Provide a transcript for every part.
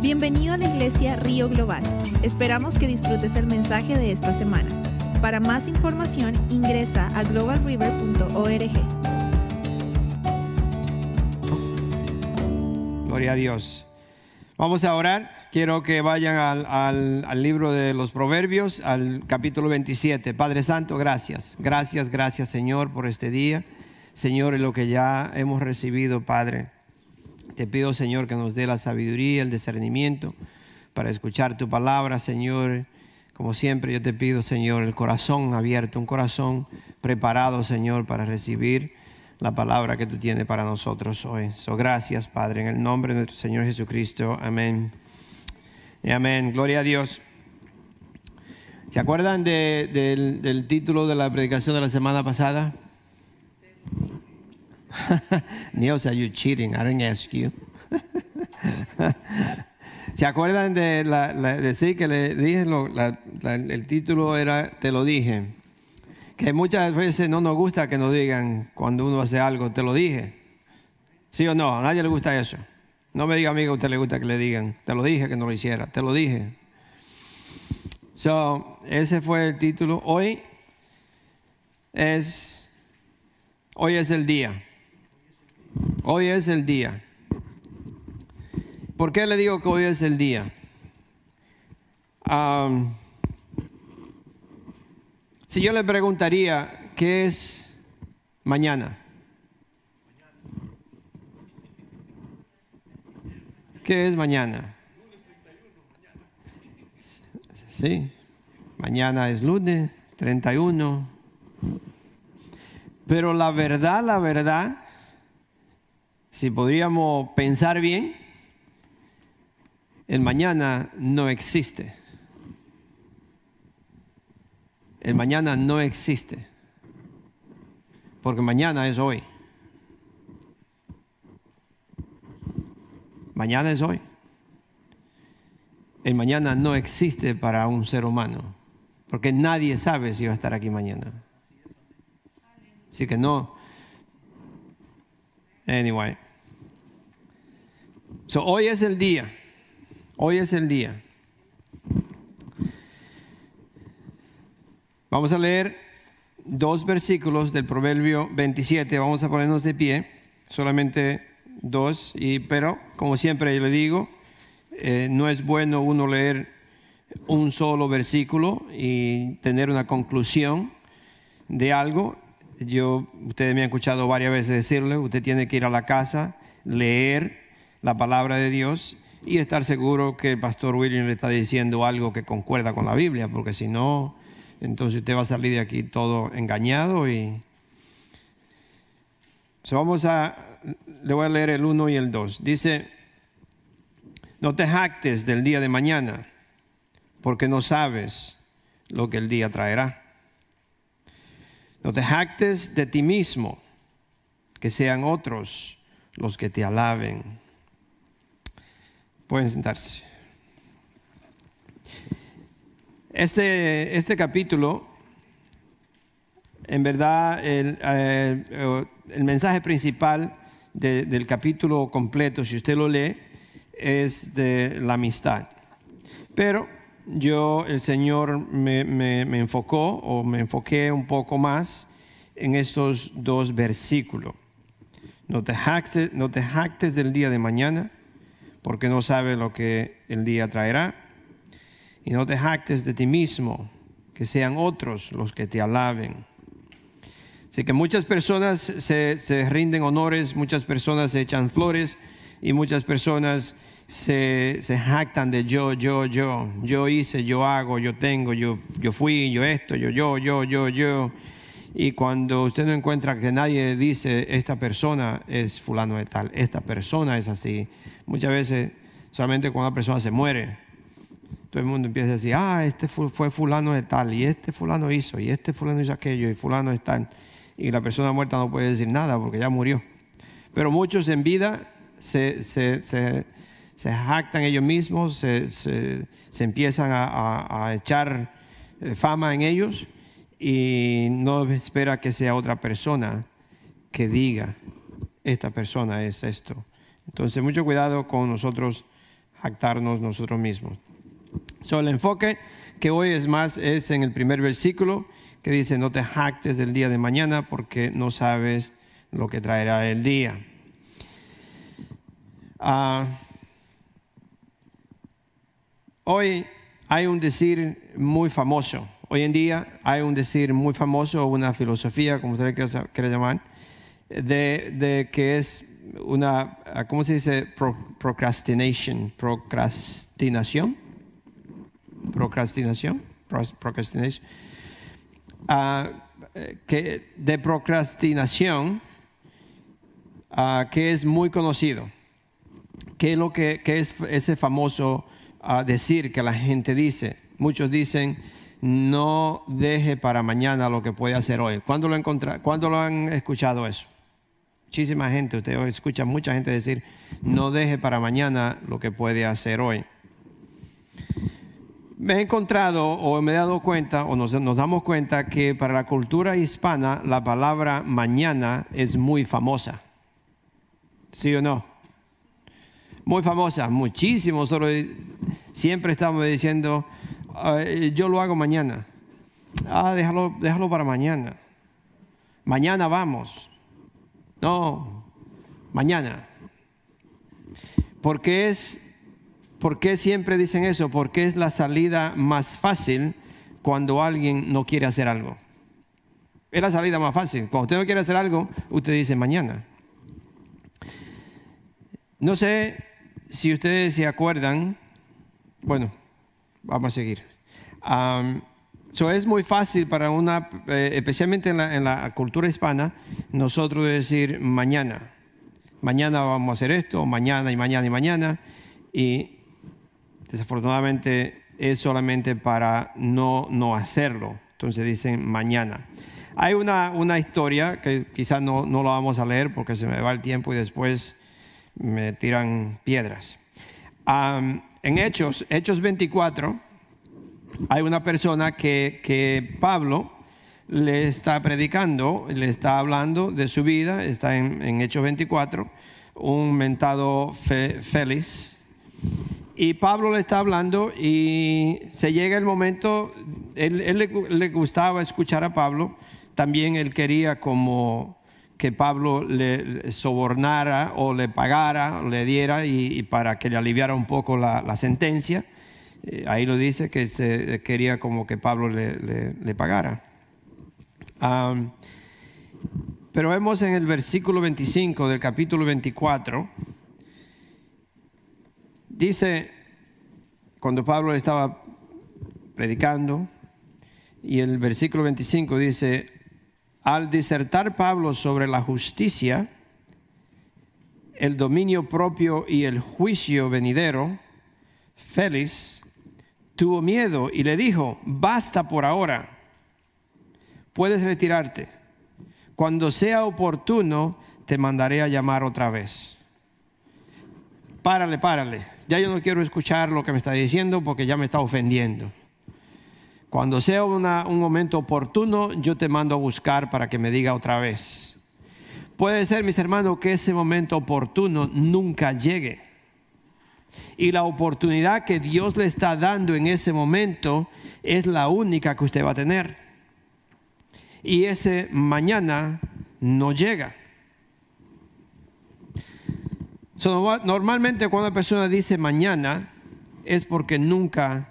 Bienvenido a la iglesia Río Global. Esperamos que disfrutes el mensaje de esta semana. Para más información ingresa a globalriver.org. Gloria a Dios. Vamos a orar. Quiero que vayan al, libro de los Proverbios, al capítulo 27. Padre Santo, gracias. Gracias, gracias Señor por este día. Señor, lo que ya hemos recibido, Padre. Te pido, Señor, que nos dé la sabiduría, el discernimiento para escuchar tu palabra, Señor. Como siempre, yo te pido, Señor, el corazón abierto, un corazón preparado, Señor, para recibir la palabra que tú tienes para nosotros hoy. So, gracias, Padre, en el nombre de nuestro Señor Jesucristo. Amén. Y amén. Gloria a Dios. ¿Se acuerdan de- del, del título de la predicación de la semana pasada? Neil said, you cheating. I didn't ask you. ¿Se acuerdan de la, la- que le dije? lo- la- la- el título era Te lo dije. Que muchas veces no nos gusta que nos digan cuando uno hace algo, te lo dije. ¿Sí o no? A nadie le gusta eso. No me diga, amigo, a usted le gusta que le digan, te lo dije que no lo hiciera, te lo dije. So, ese fue el título. Hoy es, hoy es el día. Hoy es el día. ¿Por qué le digo que hoy es el día? Si yo le preguntaría, ¿qué es mañana? ¿Qué es mañana? Sí, mañana es lunes 31. Pero la verdad, la verdad, si podríamos pensar bien, el mañana no existe. El mañana no existe. Porque mañana es hoy. Mañana es hoy. El mañana no existe para un ser humano. Porque nadie sabe si va a estar aquí mañana. Así que no. Anyway. So, hoy es el día. Hoy es el día. Vamos a leer dos versículos del Proverbio 27. Vamos a ponernos de pie. Solamente dos. Y, pero, como siempre yo le digo, eh, no es bueno uno leer un solo versículo y tener una conclusión de algo. Yo, ustedes me han escuchado varias veces decirle, usted tiene que ir a la casa, leer la palabra de Dios y estar seguro que el pastor William le está diciendo algo que concuerda con la Biblia, porque si no, entonces usted va a salir de aquí todo engañado y... So, vamos a, le voy a leer el 1 y el 2. Dice, no te jactes del día de mañana, porque no sabes lo que el día traerá. No te jactes de ti mismo, que sean otros los que te alaben. Pueden sentarse. Este, este capítulo, en verdad, el, eh, el mensaje principal de- del capítulo completo, si usted lo lee, es de la amistad. Pero yo, el Señor me, me- me enfocó o me enfoqué un poco más en estos dos versículos. No te, jactes, no te jactes del día de mañana, porque no sabes lo que el día traerá. Y no te jactes de ti mismo, que sean otros los que te alaben. Así que muchas personas se, se rinden honores, muchas personas se echan flores y muchas personas se, se jactan de yo, yo, yo. Yo hice, yo hago, yo tengo, yo, yo fui, yo esto, yo, yo, yo, yo, yo. Y cuando usted no encuentra que nadie dice, esta persona es fulano de tal, esta persona es así, muchas veces solamente cuando una persona se muere, todo el mundo empieza a decir, ah, este fu- fue fulano de tal, y este fulano hizo, y este fulano hizo aquello, y fulano es tal. Y la persona muerta no puede decir nada porque ya murió. Pero muchos en vida se, se, se, se jactan ellos mismos, se empiezan a, a- a echar eh, fama en ellos y no espera que sea otra persona que diga, esta persona es esto. Entonces, mucho cuidado con nosotros jactarnos nosotros mismos. So, el enfoque que hoy es más es en el primer versículo que dice, no te jactes del día de mañana porque no sabes lo que traerá el día. Ah, hoy hay un decir muy famoso. Hoy en día hay un decir muy famoso, una filosofía, como usted quiera llamar, de, de, que es una, ¿cómo se dice? procrastination, procrastinación, procrastinación, procrastination, uh, que de procrastinación, uh, que es muy conocido. ¿Qué es lo que, que es ese famoso uh, decir que la gente dice? Muchos dicen, no deje para mañana lo que puede hacer hoy. ¿Cuándo lo, ¿Cuándo lo han escuchado eso? Muchísima gente, usted escucha mucha gente decir, no deje para mañana lo que puede hacer hoy. Me he encontrado o me he dado cuenta o nos, damos cuenta que para la cultura hispana la palabra mañana es muy famosa. ¿Sí o no? Muy famosa, muchísimo. Siempre estamos diciendo, yo lo hago mañana. Ah, déjalo, déjalo para mañana. Mañana vamos. No, mañana. ¿Por qué, es, ¿Por qué siempre dicen eso? Porque es la salida más fácil cuando alguien no quiere hacer algo. Es la salida más fácil. Cuando usted no quiere hacer algo, usted dice mañana. No sé si ustedes se acuerdan, bueno, vamos a seguir. So es muy fácil para una, eh, especialmente en la, cultura hispana, nosotros decir mañana. Mañana vamos a hacer esto, mañana y mañana y mañana. Y desafortunadamente es solamente para no, no hacerlo. Entonces dicen mañana. Hay una, una historia que quizás no, no lo vamos a leer porque se me va el tiempo y después me tiran piedras. en Hechos, Hechos 24, hay una persona que, Pablo le está predicando, le está hablando de su vida, está en, Hechos 24, un mentado Félix. Y Pablo le está hablando y se llega el momento, él, le, gustaba escuchar a Pablo, también él quería como que Pablo le, sobornara o le pagara, le diera y, para que le aliviara un poco la sentencia. Eh, ahí lo dice que se quería como que Pablo le, pagara. pero vemos en el versículo 25 del capítulo 24, dice, cuando Pablo estaba predicando, y el versículo 25 dice, al disertar Pablo sobre la justicia, el dominio propio y el juicio venidero, Félix tuvo miedo y le dijo, basta por ahora, puedes retirarte. Cuando sea oportuno, te mandaré a llamar otra vez. Párale, párale. Ya yo no quiero escuchar lo que me está diciendo porque ya me está ofendiendo. Cuando sea un momento oportuno, yo te mando a buscar para que me diga otra vez. Puede ser, mis hermanos, que ese momento oportuno nunca llegue y la oportunidad que Dios le está dando en ese momento es la única que usted va a tener. Y ese mañana no llega. normalmente cuando una persona dice mañana es porque nunca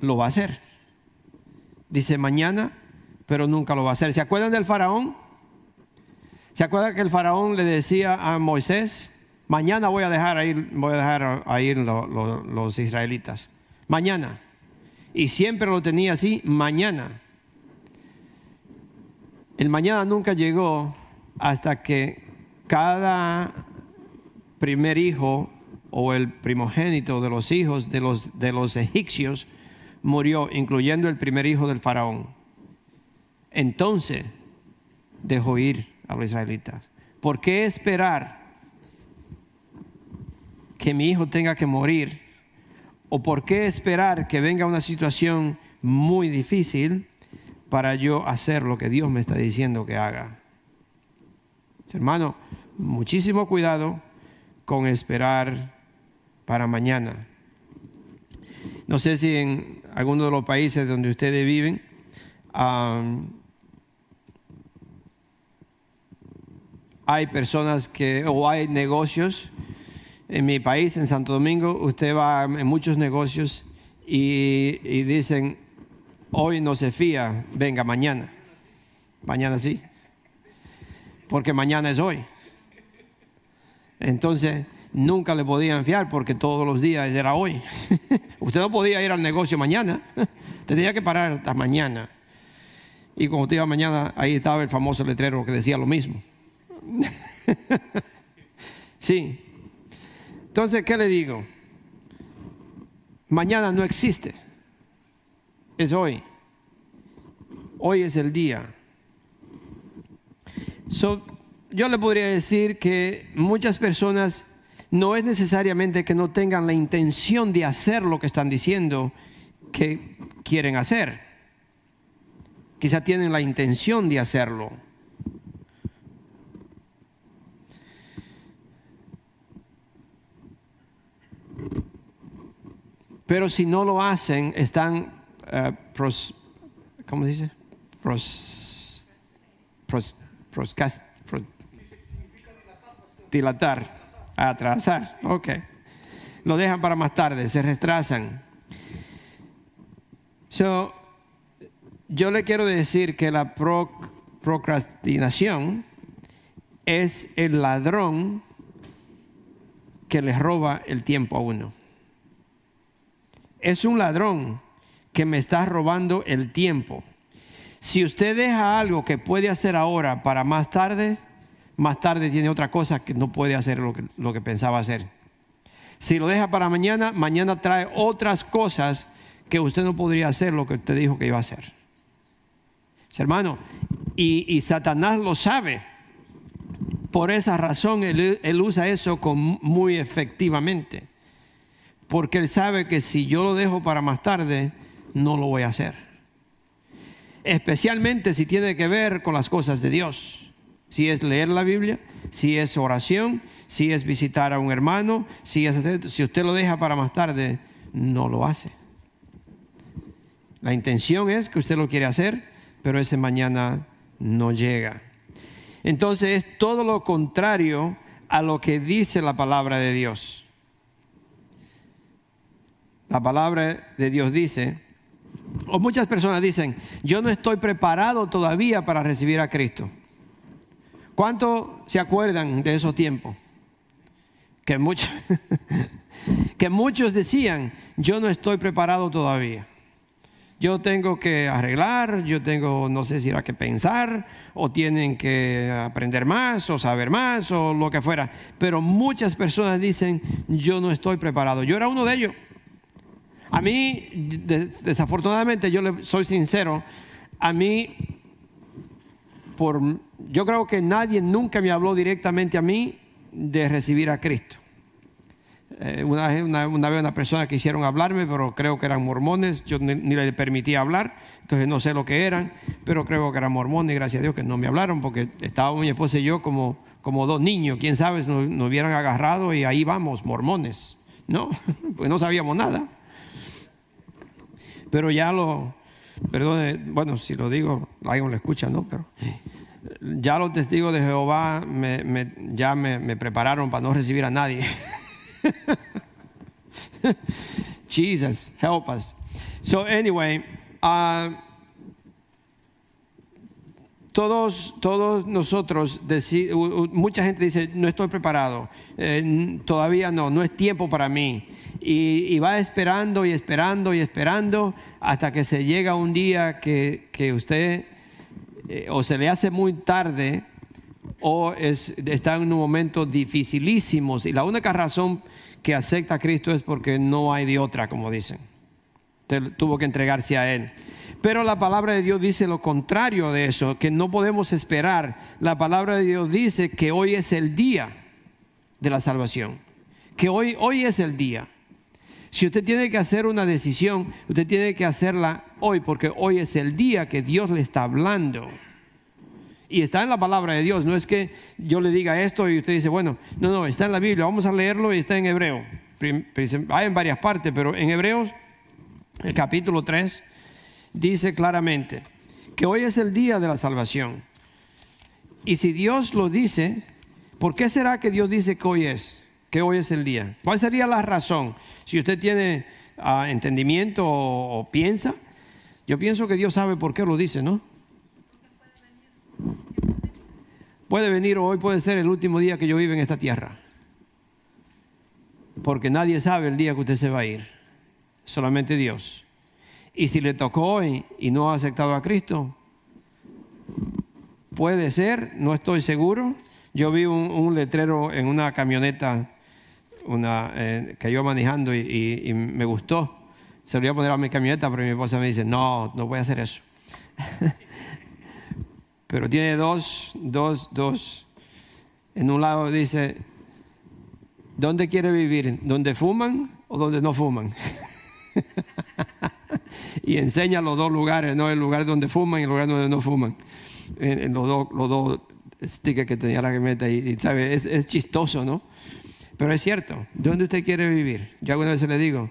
lo va a hacer. Dice mañana, pero nunca lo va a hacer. ¿Se acuerdan del faraón? ¿Se acuerdan que el faraón le decía a Moisés, Mañana voy a dejar a ir, voy a dejar ir los israelitas. Mañana. Y siempre lo tenía así, mañana. El mañana nunca llegó hasta que cada primer hijo o el primogénito de los hijos de los, de los egipcios murió, incluyendo el primer hijo del faraón. Entonces dejó ir a los israelitas. ¿Por qué esperar que mi hijo tenga que morir? ¿O por qué esperar que venga una situación muy difícil para yo hacer lo que Dios me está diciendo que haga? Hermano, muchísimo cuidado con esperar para mañana. No sé si en alguno de los países donde ustedes viven hay personas que, o hay negocios. En mi país, en Santo Domingo, usted va en muchos negocios y, y dicen, hoy no se fía, venga mañana. Mañana sí. Porque mañana es hoy. Entonces, nunca le podían fiar porque todos los días era hoy. usted no podía ir al negocio mañana. Tenía que parar hasta mañana. Y como te iba mañana, ahí estaba el famoso letrero que decía lo mismo. sí. Entonces, ¿qué le digo? Mañana no existe. Es hoy. Hoy es el día. yo le podría decir que muchas personas no es necesariamente que no tengan la intención de hacer lo que están diciendo que quieren hacer. Quizá tienen la intención de hacerlo Pero si no lo hacen, están, uh, pros, ¿cómo dice? Pros, pros, proscast, pros, dilatar, atrasar. Ok. Lo dejan para más tarde, se retrasan. So, yo le quiero decir que la procrastinación es el ladrón que le roba el tiempo a uno es un ladrón que me está robando el tiempo. Si usted deja algo que puede hacer ahora para más tarde, más tarde tiene otra cosa que no puede hacer lo que, pensaba hacer. Si lo deja para mañana, mañana trae otras cosas que usted no podría hacer lo que usted dijo que iba a hacer. Hermano, y, Satanás lo sabe. Por esa razón él usa eso muy efectivamente porque él sabe que si yo lo dejo para más tarde, no lo voy a hacer. Especialmente si tiene que ver con las cosas de Dios. Si es leer la Biblia, si es oración, si es visitar a un hermano, si, es, si usted lo deja para más tarde, no lo hace. La intención es que usted lo quiere hacer, pero ese mañana no llega. Entonces es todo lo contrario a lo que dice la palabra de Dios. La palabra de Dios dice, o muchas personas dicen, yo no estoy preparado todavía para recibir a Cristo. ¿Cuántos se acuerdan de esos tiempos? Que muchos, que muchos decían, yo no estoy preparado todavía. Yo tengo que arreglar, yo tengo, no sé si era que pensar, o tienen que aprender más, o saber más, o lo que fuera. Pero muchas personas dicen, yo no estoy preparado. Yo era uno de ellos. A mí, desafortunadamente, yo soy sincero, a mí, por, yo creo que nadie nunca me habló directamente a mí de recibir a Cristo. Eh, una, vez, una, vez una persona quisieron hablarme, pero creo que eran mormones, yo ni, le permitía hablar, entonces no sé lo que eran, pero creo que eran mormones, gracias a Dios que no me hablaron, porque estábamos mi esposa y yo como, como dos niños, quién sabe, nos, nos hubieran agarrado y ahí vamos, mormones, ¿no? Pues no sabíamos nada. Pero ya lo, perdón, bueno, si lo digo, alguien lo escucha, ¿no? Pero ya los testigos de Jehová me, ya me, prepararon para no recibir a nadie. Jesus, help us. So anyway, uh, todos, todos nosotros, mucha gente dice, no estoy preparado, eh, todavía no, no es tiempo para mí y, va esperando y esperando y esperando hasta que se llega un día que, usted eh, o se le hace muy tarde o está en un momento dificilísimo. Y la única razón que acepta a Cristo es porque no hay de otra, como dicen. tuvo que entregarse a Él. Pero la palabra de Dios dice lo contrario de eso, que no podemos esperar. La palabra de Dios dice que hoy es el día de la salvación. Que hoy, hoy es el día. Si usted tiene que hacer una decisión, usted tiene que hacerla hoy, porque hoy es el día que Dios le está hablando. Y está en la palabra de Dios. No es que yo le diga esto y usted dice, bueno, no, no, está en la Biblia, vamos a leerlo y está en hebreo. Hay en varias partes, pero en hebreos el capítulo 3, dice claramente que hoy es el día de la salvación. Y si Dios lo dice, ¿por qué será que Dios dice que hoy es? Que hoy es el día. ¿Cuál sería la razón? Si usted tiene ah, entendimiento o piensa, yo pienso que Dios sabe por qué lo dice, ¿no? Puede venir hoy, puede ser el último día que yo vive en esta tierra. Porque nadie sabe el día que usted se va a ir. Solamente Dios. Y si le tocó hoy y no ha aceptado a Cristo, puede ser, no estoy seguro. Yo vi un, letrero en una camioneta una, eh, que iba manejando y, me gustó. Se lo iba a poner a mi camioneta, pero mi esposa me dice, no, no voy a hacer eso. pero tiene dos, dos, dos. En un lado dice, ¿dónde quiere vivir? ¿Dónde fuman o donde no fuman? y enseña los dos lugares, ¿no? El lugar donde fuman y el lugar donde no fuman. En, los, dos, los dos stickers que tenía la camioneta y, ¿sabe? Es, es, chistoso, ¿no? Pero es cierto, ¿dónde usted quiere vivir? Yo alguna vez le digo,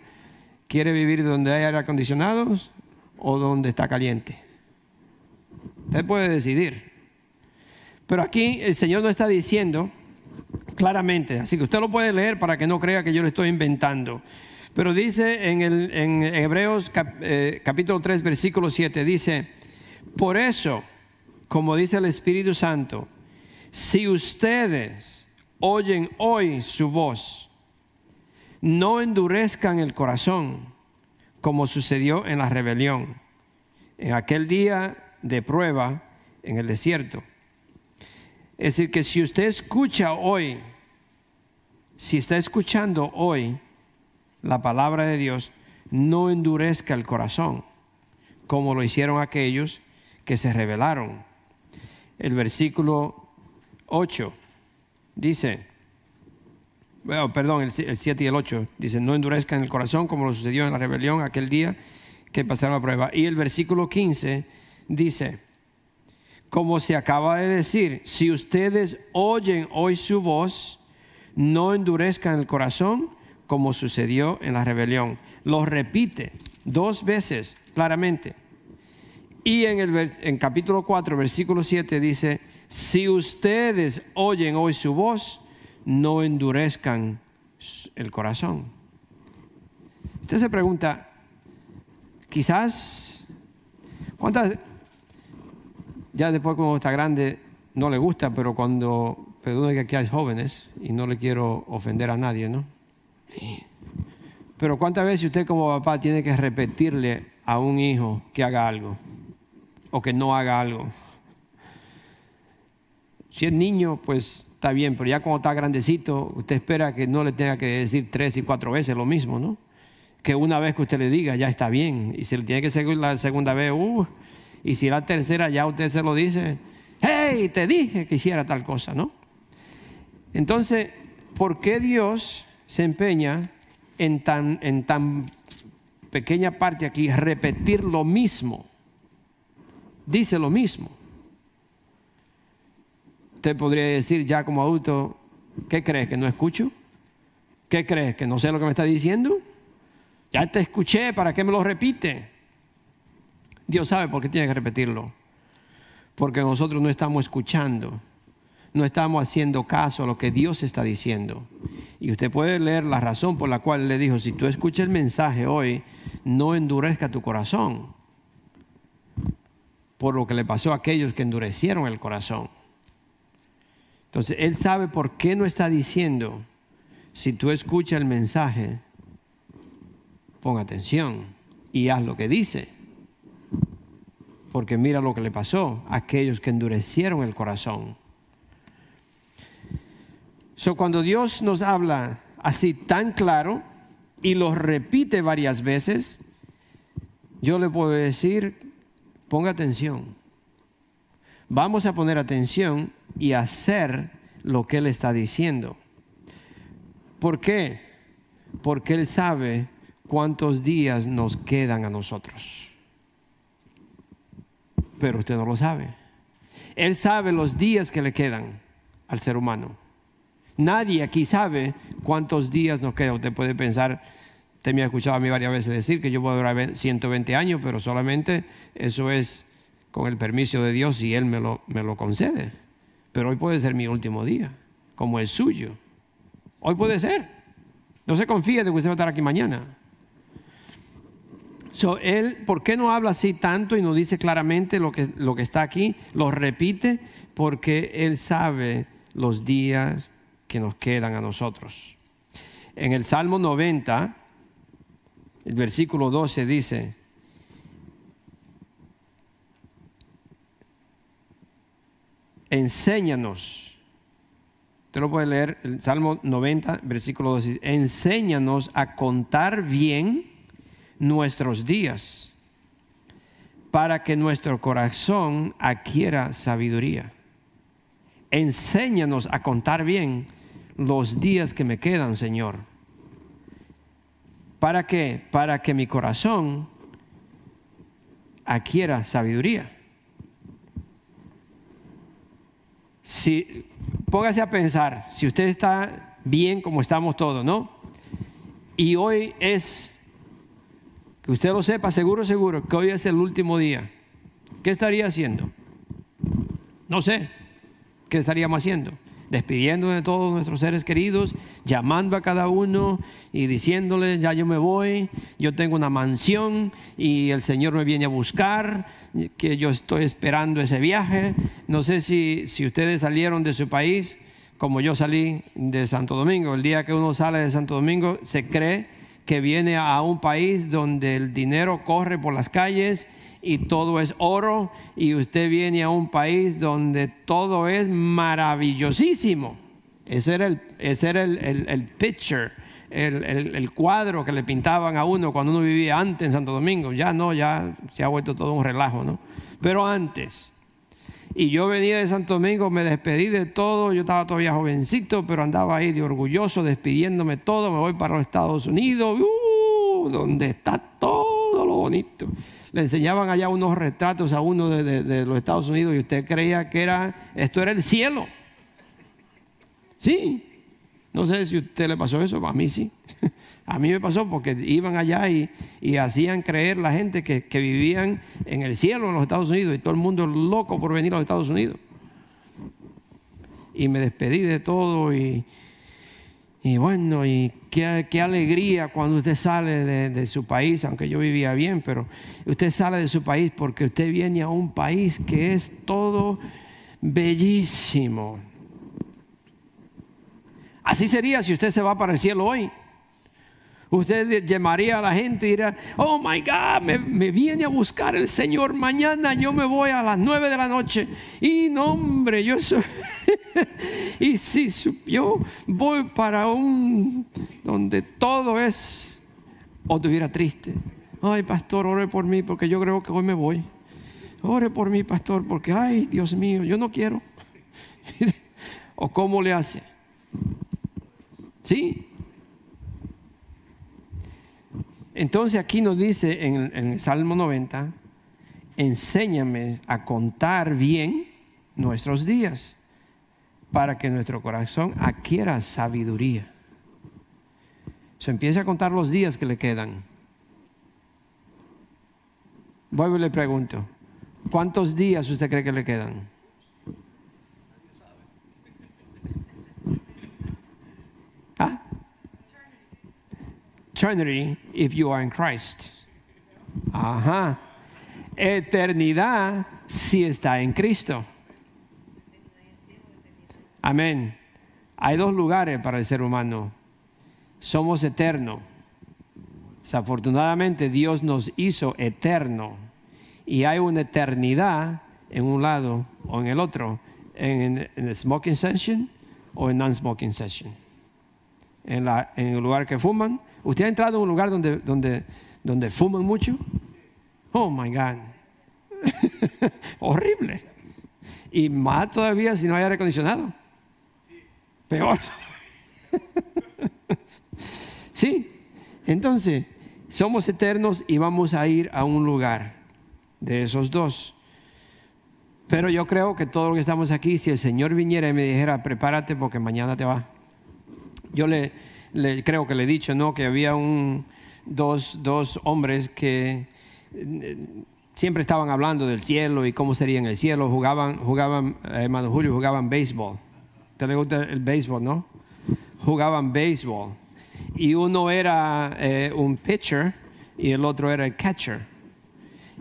¿quiere vivir donde hay aire acondicionado o donde está caliente? Usted puede decidir. Pero aquí el Señor no está diciendo claramente, así que usted lo puede leer para que no crea que yo lo estoy inventando. Pero dice en, el, en Hebreos eh, capítulo 3, versículo 7, dice, por eso, como dice el Espíritu Santo, si ustedes oyen hoy su voz, no endurezcan el corazón, como sucedió en la rebelión, en aquel día de prueba en el desierto. Es decir, que si usted escucha hoy, si está escuchando hoy la palabra de Dios, no endurezca el corazón, como lo hicieron aquellos que se rebelaron. El versículo 8 dice, bueno, perdón, el, 7 y el 8 dice, no endurezcan el corazón como lo sucedió en la rebelión aquel día que pasaron la prueba. Y el versículo 15 dice, como se acaba de decir, si ustedes oyen hoy su voz, no endurezcan el corazón como sucedió en la rebelión. Lo repite dos veces claramente. Y en el en capítulo 4, versículo 7 dice, si ustedes oyen hoy su voz, no endurezcan el corazón. Usted se pregunta, quizás, ¿cuántas, ya después cuando está grande no le gusta, pero cuando, perdone que aquí hay jóvenes y no le quiero ofender a nadie, ¿no? Pero cuántas veces usted como papá tiene que repetirle a un hijo que haga algo o que no haga algo. Si es niño, pues está bien, pero ya cuando está grandecito, usted espera que no le tenga que decir tres y cuatro veces lo mismo, ¿no? Que una vez que usted le diga, ya está bien. Y si le tiene que seguir la segunda vez, uh, y si la tercera ya usted se lo dice, hey, te dije que hiciera tal cosa, ¿no? Entonces, ¿por qué Dios se empeña en tan, en tan pequeña parte aquí repetir lo mismo? Dice lo mismo. Usted podría decir ya como adulto, ¿qué crees que no escucho? ¿Qué crees que no sé lo que me está diciendo? Ya te escuché, ¿para qué me lo repite? Dios sabe por qué tiene que repetirlo. Porque nosotros no estamos escuchando, no estamos haciendo caso a lo que Dios está diciendo. Y usted puede leer la razón por la cual le dijo, si tú escuchas el mensaje hoy, no endurezca tu corazón. Por lo que le pasó a aquellos que endurecieron el corazón. Entonces, Él sabe por qué no está diciendo, si tú escuchas el mensaje, pon atención y haz lo que dice porque mira lo que le pasó a aquellos que endurecieron el corazón. So, cuando Dios nos habla así tan claro y lo repite varias veces, yo le puedo decir, ponga atención. Vamos a poner atención y hacer lo que Él está diciendo. ¿Por qué? Porque Él sabe cuántos días nos quedan a nosotros pero usted no lo sabe. Él sabe los días que le quedan al ser humano. Nadie aquí sabe cuántos días nos quedan. Usted puede pensar Usted me ha escuchado a mí varias veces decir que yo puedo durar 120 años, pero solamente eso es con el permiso de Dios y Él me lo, me lo concede. Pero hoy puede ser mi último día, como el suyo. Hoy puede ser. No se confíe de que usted va a estar aquí mañana. So, él, ¿por qué no habla así tanto y no dice claramente lo que, lo que está aquí? Lo repite porque Él sabe los días que nos quedan a nosotros. En el Salmo 90, el versículo 12 dice, enséñanos, usted lo puede leer, el Salmo 90, versículo 12, enséñanos a contar bien nuestros días para que nuestro corazón adquiera sabiduría. Enséñanos a contar bien los días que me quedan, Señor. ¿Para qué? Para que mi corazón adquiera sabiduría. Si, póngase a pensar, si usted está bien como estamos todos, ¿no? Y hoy es, que usted lo sepa, seguro, seguro, que hoy es el último día. ¿Qué estaría haciendo? No sé, ¿qué estaríamos haciendo? Despidiendo de todos nuestros seres queridos, llamando a cada uno y diciéndole, ya yo me voy, yo tengo una mansión y el Señor me viene a buscar, que yo estoy esperando ese viaje. No sé si, si ustedes salieron de su país como yo salí de Santo Domingo. El día que uno sale de Santo Domingo se cree que viene a un país donde el dinero corre por las calles y todo es oro y usted viene a un país donde todo es maravillosísimo. Ese era el, ese era el, el, picture, el, el, cuadro que le pintaban a uno cuando uno vivía antes en Santo Domingo. Ya no, ya se ha vuelto todo un relajo, ¿no? Pero antes. Y yo venía de Santo Domingo, me despedí de todo, yo estaba todavía jovencito, pero andaba ahí de orgulloso, despidiéndome todo, me voy para los Estados Unidos, uh, donde está todo lo bonito le enseñaban allá unos retratos a uno de, los Estados Unidos y usted creía que era, esto era el cielo. Sí, no sé si a usted le pasó eso, a mí sí. A mí me pasó porque iban allá y, hacían creer la gente que, que, vivían en el cielo en los Estados Unidos y todo el mundo loco por venir a los Estados Unidos. Y me despedí de todo y, y bueno, y qué, alegría cuando usted sale de, su país, aunque yo vivía bien, pero usted sale de su país porque usted viene a un país que es todo bellísimo. Así sería si usted se va para el cielo hoy. Usted llamaría a la gente y diría, oh my God, me, viene a buscar el Señor mañana, yo me voy a las nueve de la noche. Y no, hombre, yo soy... y si yo voy para un donde todo es, o estuviera triste. Ay, pastor, ore por mí porque yo creo que hoy me voy. Ore por mí, pastor, porque, ay, Dios mío, yo no quiero. ¿O cómo le hace? ¿Sí? Entonces aquí nos dice en, el Salmo 90, enséñame a contar bien nuestros días para que nuestro corazón adquiera sabiduría. Se empieza a contar los días que le quedan. Vuelvo y le pregunto, ¿cuántos días usted cree que le quedan? ¿Ah? Eternity if you are in Christ. Ajá. Eternidad si está en Cristo. Amén. Hay dos lugares para el ser humano. Somos eternos. Desafortunadamente Dios nos hizo eterno y hay una eternidad en un lado o en el otro, en, el smoking session o en non-smoking session. En, la, en el lugar que fuman ¿Usted ha entrado en un lugar donde, donde, donde fuman mucho? Oh my God. Horrible. Y más todavía si no hay aire acondicionado. Peor. sí. Entonces, somos eternos y vamos a ir a un lugar de esos dos. Pero yo creo que todo lo que estamos aquí, si el Señor viniera y me dijera, prepárate porque mañana te va. Yo le, creo que le he dicho, ¿no? Que había un, dos, dos hombres que eh, siempre estaban hablando del cielo y cómo sería en el cielo. Jugaban, jugaban, eh, hermano Julio, jugaban béisbol. ¿Te gusta el béisbol, no? Jugaban béisbol. Y uno era eh, un pitcher y el otro era el catcher.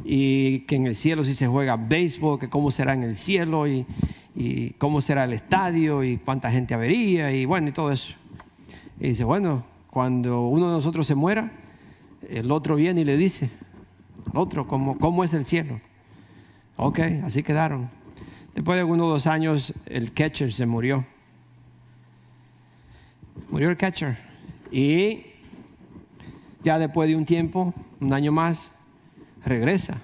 Y que en el cielo si se juega béisbol, que cómo será en el cielo y, y cómo será el estadio y cuánta gente habría y bueno, y todo eso. Y dice, bueno, cuando uno de nosotros se muera, el otro viene y le dice al otro cómo, cómo es el cielo. Ok, así quedaron. Después de unos dos años, el catcher se murió. Murió el catcher. Y ya después de un tiempo, un año más, regresa.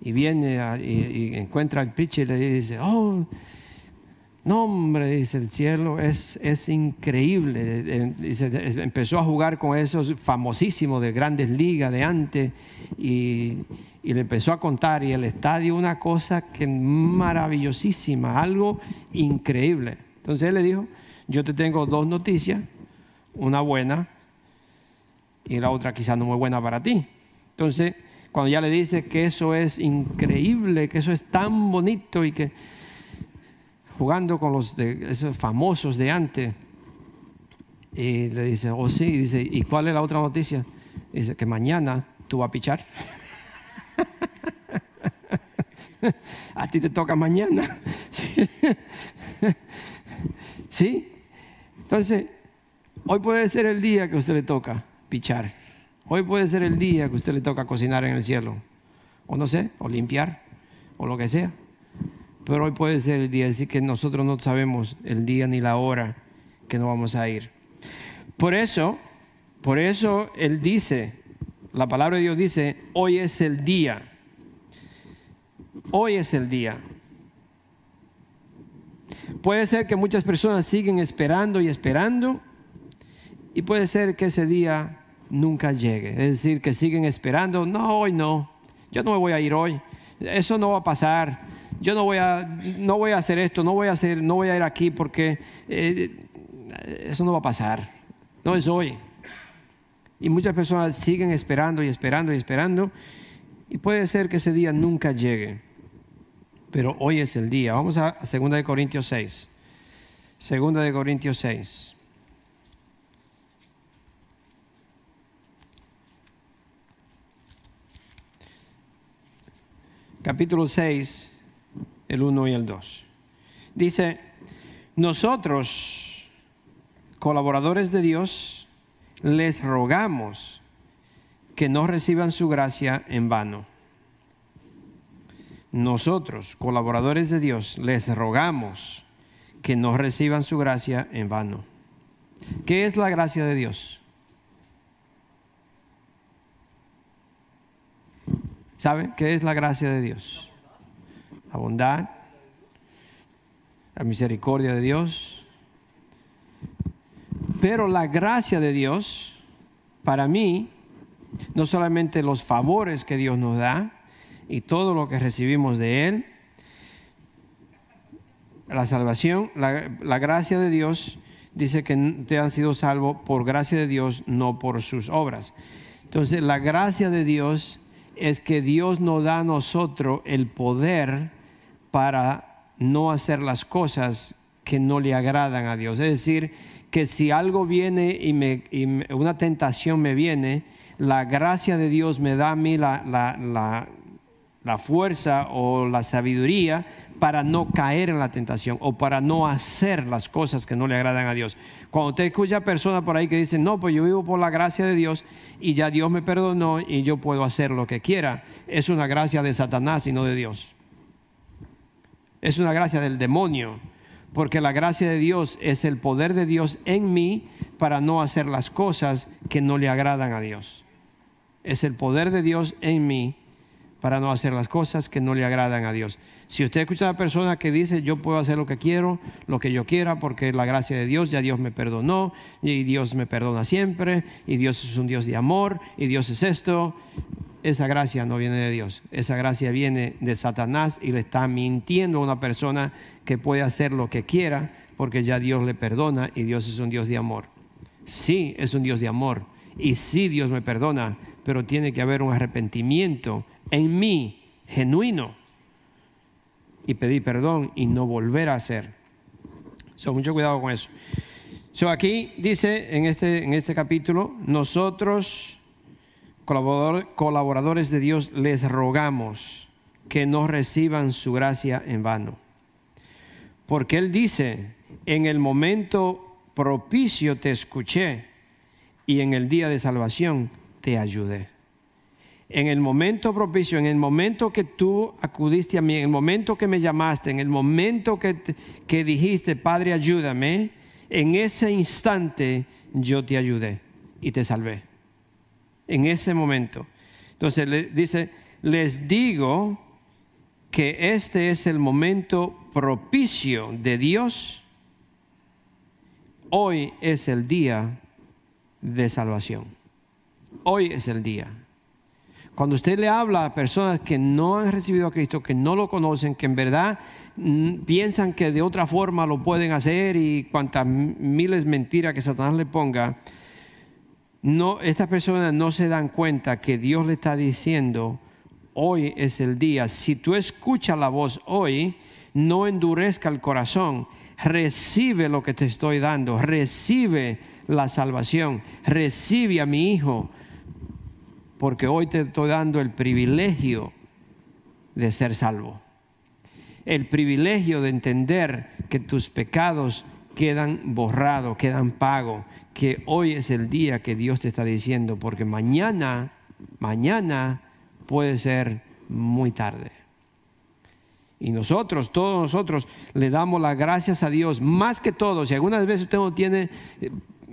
Y viene y, encuentra al pitcher y le dice, oh, no, hombre, dice el cielo, es, es increíble. Dice, empezó a jugar con esos famosísimos de grandes ligas de antes y, y, le empezó a contar. Y el estadio, una cosa que maravillosísima, algo increíble. Entonces él le dijo: Yo te tengo dos noticias, una buena y la otra quizás no muy buena para ti. Entonces, cuando ya le dice que eso es increíble, que eso es tan bonito y que jugando con los de, esos famosos de antes. Y le dice, oh sí, y dice, ¿y cuál es la otra noticia? Dice que mañana tú vas a pichar. a ti te toca mañana. ¿Sí? Entonces, hoy puede ser el día que a usted le toca pichar. Hoy puede ser el día que a usted le toca cocinar en el cielo. O no sé, o limpiar, o lo que sea. Pero hoy puede ser el día, así que nosotros no sabemos el día ni la hora que nos vamos a ir. Por eso, por eso Él dice, la palabra de Dios dice, hoy es el día. Hoy es el día. Puede ser que muchas personas siguen esperando y esperando y puede ser que ese día nunca llegue. Es decir, que siguen esperando, no, hoy no, yo no me voy a ir hoy, eso no va a pasar yo no voy a, no voy a hacer esto, no voy a, hacer, no voy a ir aquí porque eh, eso no va a pasar. No es hoy. Y muchas personas siguen esperando y esperando y esperando. Y puede ser que ese día nunca llegue. Pero hoy es el día. Vamos a 2 de Corintios 6. 2 de Corintios 6. Capítulo 6 el 1 y el 2. Dice, nosotros, colaboradores de Dios, les rogamos que no reciban su gracia en vano. Nosotros, colaboradores de Dios, les rogamos que no reciban su gracia en vano. ¿Qué es la gracia de Dios? ¿Sabe qué es la gracia de Dios? La bondad, la misericordia de Dios. Pero la gracia de Dios, para mí, no solamente los favores que Dios nos da y todo lo que recibimos de Él, la salvación, la, gracia de Dios dice que te han sido salvo por gracia de Dios, no por sus obras. Entonces, la gracia de Dios es que Dios nos da a nosotros el poder para no hacer las cosas que no le agradan a Dios. Es decir, que si algo viene y, me, una tentación me viene, la gracia de Dios me da a mí la, la, la, fuerza o la sabiduría para no caer en la tentación o para no hacer las cosas que no le agradan a Dios. Cuando usted escucha personas por ahí que dicen, no, pues yo vivo por la gracia de Dios y ya Dios me perdonó y yo puedo hacer lo que quiera, es una gracia de Satanás y no de Dios. Es una gracia del demonio, porque la gracia de Dios es el poder de Dios en mí para no hacer las cosas que no le agradan a Dios. Es el poder de Dios en mí para no hacer las cosas que no le agradan a Dios. Si usted escucha a una persona que dice, yo puedo hacer lo que quiero, lo que yo quiera, porque la gracia de Dios, ya Dios me perdonó, y Dios me perdona siempre, y Dios es un Dios de amor, y Dios es esto, esa gracia no viene de Dios, esa gracia viene de Satanás y le está mintiendo a una persona que puede hacer lo que quiera porque ya Dios le perdona y Dios es un Dios de amor. Sí, es un Dios de amor Y sí, Dios me perdona, pero tiene que haber un arrepentimiento en mí, genuino, y pedir perdón y no volver a hacer. So, mucho cuidado con eso. So, aquí dice en este, en este capítulo, nosotros, colaboradores de Dios, les rogamos que no reciban su gracia en vano. Porque Él dice, en el momento propicio te escuché y en el día de salvación te ayudé. En el momento propicio, en el momento que tú acudiste a mí, en el momento que me llamaste, en el momento que, dijiste, Padre, ayúdame, en ese instante yo te ayudé y te salvé. En ese momento. Entonces le, dice, les digo que este es el momento propicio de Dios. Hoy es el día de salvación. Hoy es el día. Cuando usted le habla a personas que no han recibido a Cristo, que no lo conocen, que en verdad mm, piensan que de otra forma lo pueden hacer y cuantas miles mentiras que Satanás le ponga, no, estas personas no se dan cuenta que Dios le está diciendo, hoy es el día. Si tú escuchas la voz hoy, no endurezca el corazón, recibe lo que te estoy dando, recibe la salvación, recibe a mi hijo, porque hoy te estoy dando el privilegio de ser salvo. El privilegio de entender que tus pecados quedan borrados, quedan pagos, que hoy es el día que Dios te está diciendo, porque mañana, mañana puede ser muy tarde. Y nosotros, todos nosotros, le damos las gracias a Dios, más que todos. Si algunas veces usted no tiene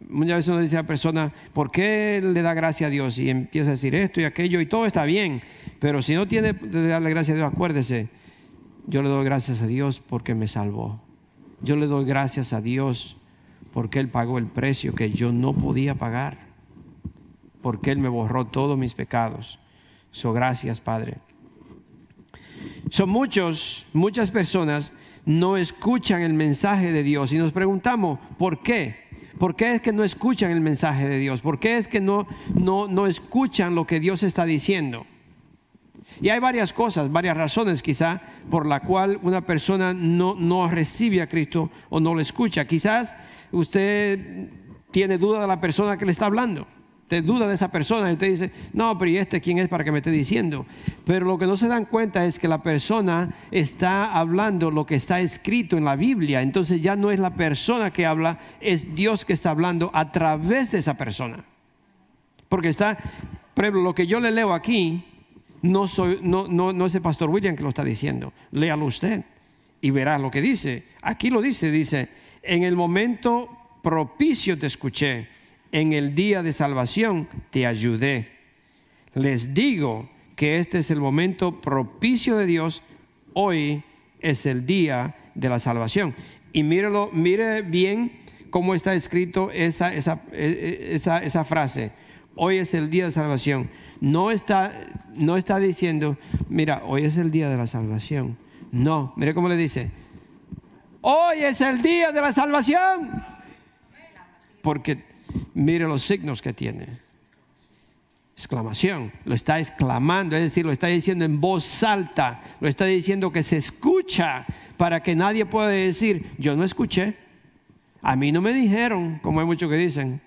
muchas veces uno dice a la persona, ¿por qué le da gracia a Dios? Y empieza a decir esto y aquello y todo está bien. Pero si no tiene de darle gracias a Dios, acuérdese, yo le doy gracias a Dios porque me salvó. Yo le doy gracias a Dios porque Él pagó el precio que yo no podía pagar. Porque Él me borró todos mis pecados. So, gracias, Padre. Son muchos, muchas personas no escuchan el mensaje de Dios y nos preguntamos, ¿por qué? ¿Por qué es que no escuchan el mensaje de Dios? ¿Por qué es que no, no, no escuchan lo que Dios está diciendo? Y hay varias cosas, varias razones quizá por la cual una persona no, no recibe a Cristo o no lo escucha. Quizás usted tiene duda de la persona que le está hablando te duda de esa persona y usted dice, no, pero ¿y este quién es para que me esté diciendo? Pero lo que no se dan cuenta es que la persona está hablando lo que está escrito en la Biblia. Entonces ya no es la persona que habla, es Dios que está hablando a través de esa persona. Porque está, por ejemplo, lo que yo le leo aquí, no, soy, no, no, no es el pastor William que lo está diciendo. Léalo usted y verá lo que dice. Aquí lo dice, dice, en el momento propicio te escuché en el día de salvación te ayudé. Les digo que este es el momento propicio de Dios, hoy es el día de la salvación. Y mírelo, mire bien cómo está escrito esa, esa, e, e, esa, esa frase. Hoy es el día de salvación. No está, no está diciendo, mira, hoy es el día de la salvación. No, mire cómo le dice. Hoy es el día de la salvación. Porque Mire los signos que tiene. Exclamación. Lo está exclamando, es decir, lo está diciendo en voz alta. Lo está diciendo que se escucha para que nadie pueda decir, yo no escuché. A mí no me dijeron, como hay muchos que dicen.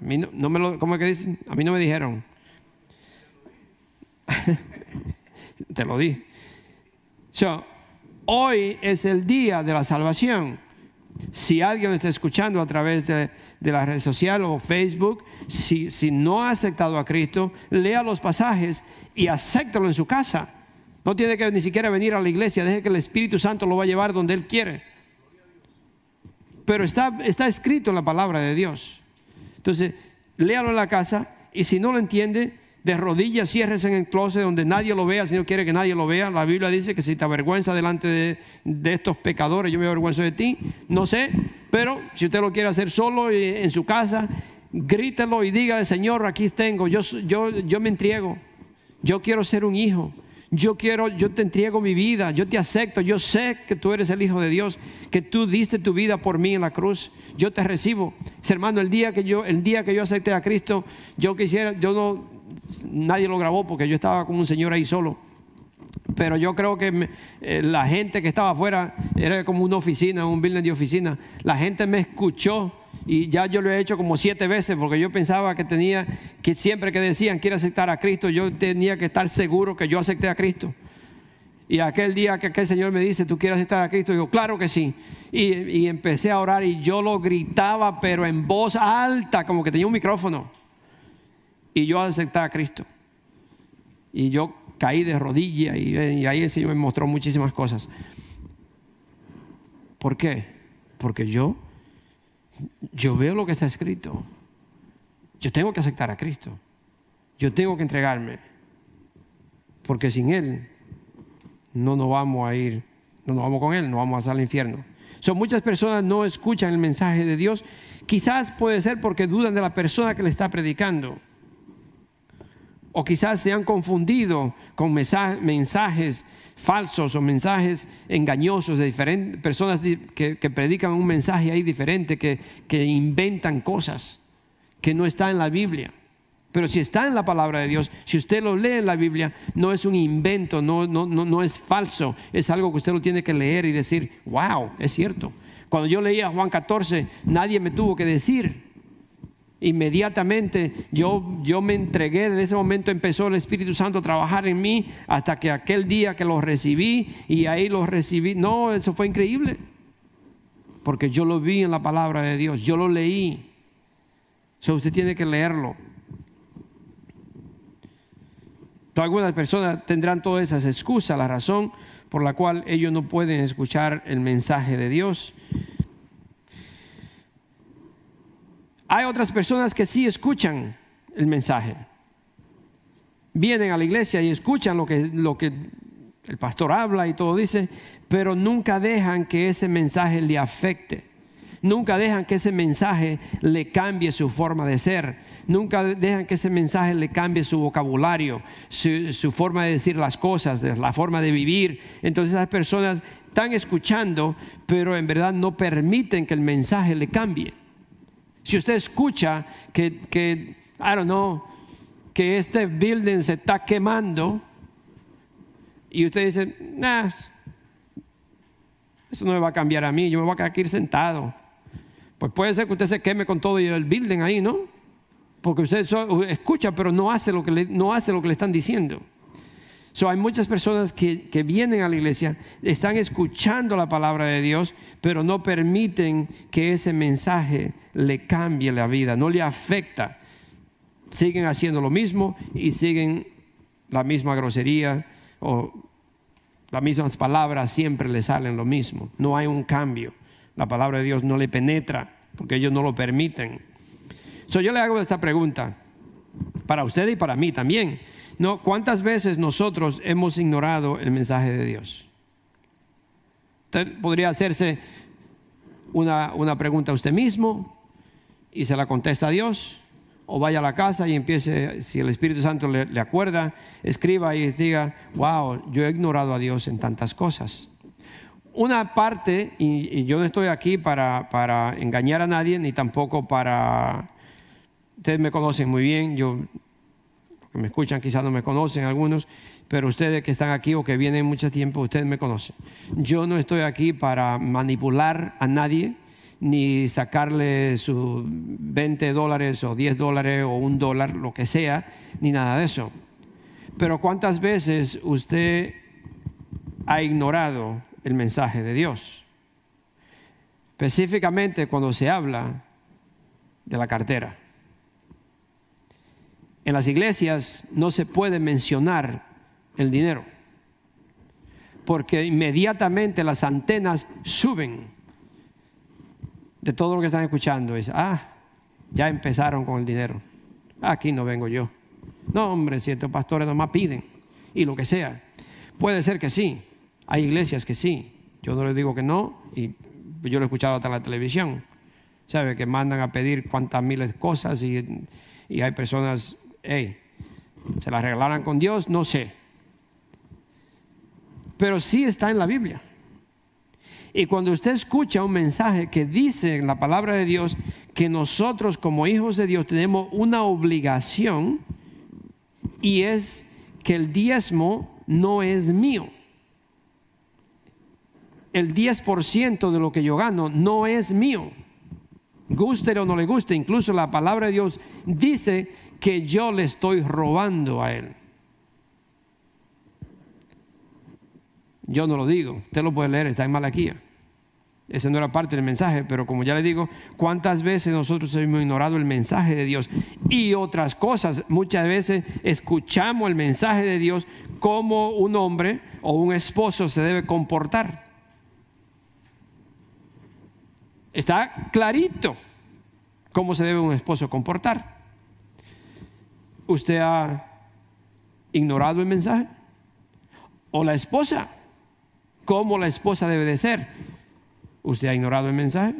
A mí no, me lo, ¿cómo es que dicen? A mí no me dijeron. Te lo di. hoy es el día de la salvación. Si alguien está escuchando a través de, la red social o Facebook, si, no ha aceptado a Cristo, lea los pasajes y acéptalo en su casa. No tiene que ni siquiera venir a la iglesia, deje que el Espíritu Santo lo va a llevar donde Él quiere. Pero está, está escrito en la palabra de Dios. Entonces, léalo en la casa y si no lo entiende, de rodillas cierres en el closet donde nadie lo vea si no quiere que nadie lo vea. La Biblia dice que si te avergüenza delante de, estos pecadores, yo me avergüenzo de ti. No sé, pero si usted lo quiere hacer solo en su casa, grítelo y diga, Señor, aquí tengo, yo, yo, yo me entrego. Yo quiero ser un hijo. yo quiero, yo te entrego mi vida, yo te acepto, yo sé que tú eres el Hijo de Dios, que tú diste tu vida por mí en la cruz, yo te recibo. Hermano, el día que yo, el día que yo acepté a Cristo, yo quisiera, yo no, nadie lo grabó porque yo estaba como un señor ahí solo. Pero yo creo que eh, la gente que estaba afuera era como una oficina, un building de oficina. La gente me escuchó y ya yo lo he hecho como siete veces porque yo pensaba que tenía que siempre que decían quiero aceptar a Cristo, yo tenía que estar seguro que yo acepté a Cristo. Y aquel día que aquel Señor me dice, ¿tú quieres aceptar a Cristo? Yo, claro que sí. Y, empecé a orar y yo lo gritaba, pero en voz alta, como que tenía un micrófono. Y yo acepté a Cristo. Y yo caí de rodillas y, y ahí el Señor me mostró muchísimas cosas. ¿Por qué? Porque yo yo veo lo que está escrito. Yo tengo que aceptar a Cristo. Yo tengo que entregarme. Porque sin Él no nos vamos a ir, no nos vamos con Él, no vamos a salir al infierno. Muchas personas no escuchan el mensaje de Dios. Quizás puede ser porque dudan de la persona que le está predicando. O quizás se han confundido con mensajes falsos o mensajes engañosos de diferentes personas que, predican un mensaje ahí diferente, que, que inventan cosas que no está en la Biblia. Pero si está en la palabra de Dios, si usted lo lee en la Biblia, no es un invento, no, no, no, no es falso, es algo que usted lo tiene que leer y decir, wow, es cierto. Cuando yo leía Juan 14, nadie me tuvo que decir, Inmediatamente yo, yo me entregué, desde ese momento empezó el Espíritu Santo a trabajar en mí hasta que aquel día que lo recibí y ahí lo recibí. No, eso fue increíble. Porque yo lo vi en la palabra de Dios, yo lo leí. Usted tiene que leerlo. Algunas personas tendrán todas esas excusas, la razón por la cual ellos no pueden escuchar el mensaje de Dios Hay otras personas que sí escuchan el mensaje. Vienen a la iglesia y escuchan lo que, lo que el pastor habla y todo dice, pero nunca dejan que ese mensaje le afecte. Nunca dejan que ese mensaje le cambie su forma de ser. Nunca dejan que ese mensaje le cambie su vocabulario, su, forma de decir las cosas, la forma de vivir. Entonces esas personas están escuchando, pero en verdad no permiten que el mensaje le cambie. Si usted escucha que, que I don't know, que este building se está quemando y usted dice, nah, eso no me va a cambiar a mí, yo me voy a quedar aquí sentado. Pues puede ser que usted se queme con todo el building ahí, ¿no? Porque usted escucha, pero no hace lo que le, no hace lo que le están diciendo. So, hay muchas personas que, que, vienen a la iglesia, están escuchando la palabra de Dios, pero no permiten que ese mensaje le cambie la vida, no le afecta. Siguen haciendo lo mismo y siguen la misma grosería o las mismas palabras, siempre le salen lo mismo. No hay un cambio. La palabra de Dios no le penetra porque ellos no lo permiten. So, yo le hago esta pregunta para usted y para mí también. No, ¿cuántas veces nosotros hemos ignorado el mensaje de Dios? Usted podría hacerse una, pregunta a usted mismo y se la contesta a Dios, o vaya a la casa y empiece, si el Espíritu Santo le, acuerda, escriba y diga, wow, yo he ignorado a Dios en tantas cosas. Una parte, y, yo no estoy aquí para, para engañar a nadie, ni tampoco para, ustedes me conocen muy bien, yo me escuchan quizás no me conocen algunos, pero ustedes que están aquí o que vienen mucho tiempo, ustedes me conocen. Yo no estoy aquí para manipular a nadie, ni sacarle sus 20 dólares o 10 dólares o un dólar, lo que sea, ni nada de eso. Pero ¿cuántas veces usted ha ignorado el mensaje de Dios? Específicamente cuando se habla de la cartera. En las iglesias no se puede mencionar el dinero, porque inmediatamente las antenas suben de todo lo que están escuchando. Es, ah, ya empezaron con el dinero. Aquí no vengo yo. No, hombre, si estos pastores nomás piden y lo que sea. Puede ser que sí, hay iglesias que sí. Yo no les digo que no, y yo lo he escuchado hasta en la televisión. ¿Sabe? Que mandan a pedir cuantas miles cosas y, y hay personas hey, ¿se la arreglaran con Dios? No sé. pero sí está en la Biblia. Y cuando usted escucha un mensaje que dice en la palabra de Dios que nosotros como hijos de Dios tenemos una obligación y es que el diezmo no es mío. El 10% de lo que yo gano no es mío. Guste o no le guste, incluso la palabra de Dios dice que yo le estoy robando a él. Yo no lo digo, usted lo puede leer, está en Malaquía. Esa no era parte del mensaje, pero como ya le digo, ¿cuántas veces nosotros hemos ignorado el mensaje de Dios? Y otras cosas, muchas veces escuchamos el mensaje de Dios como un hombre o un esposo se debe comportar. Está clarito cómo se debe un esposo comportar. ¿Usted ha ignorado el mensaje? ¿O la esposa? ¿Cómo la esposa debe de ser? ¿Usted ha ignorado el mensaje?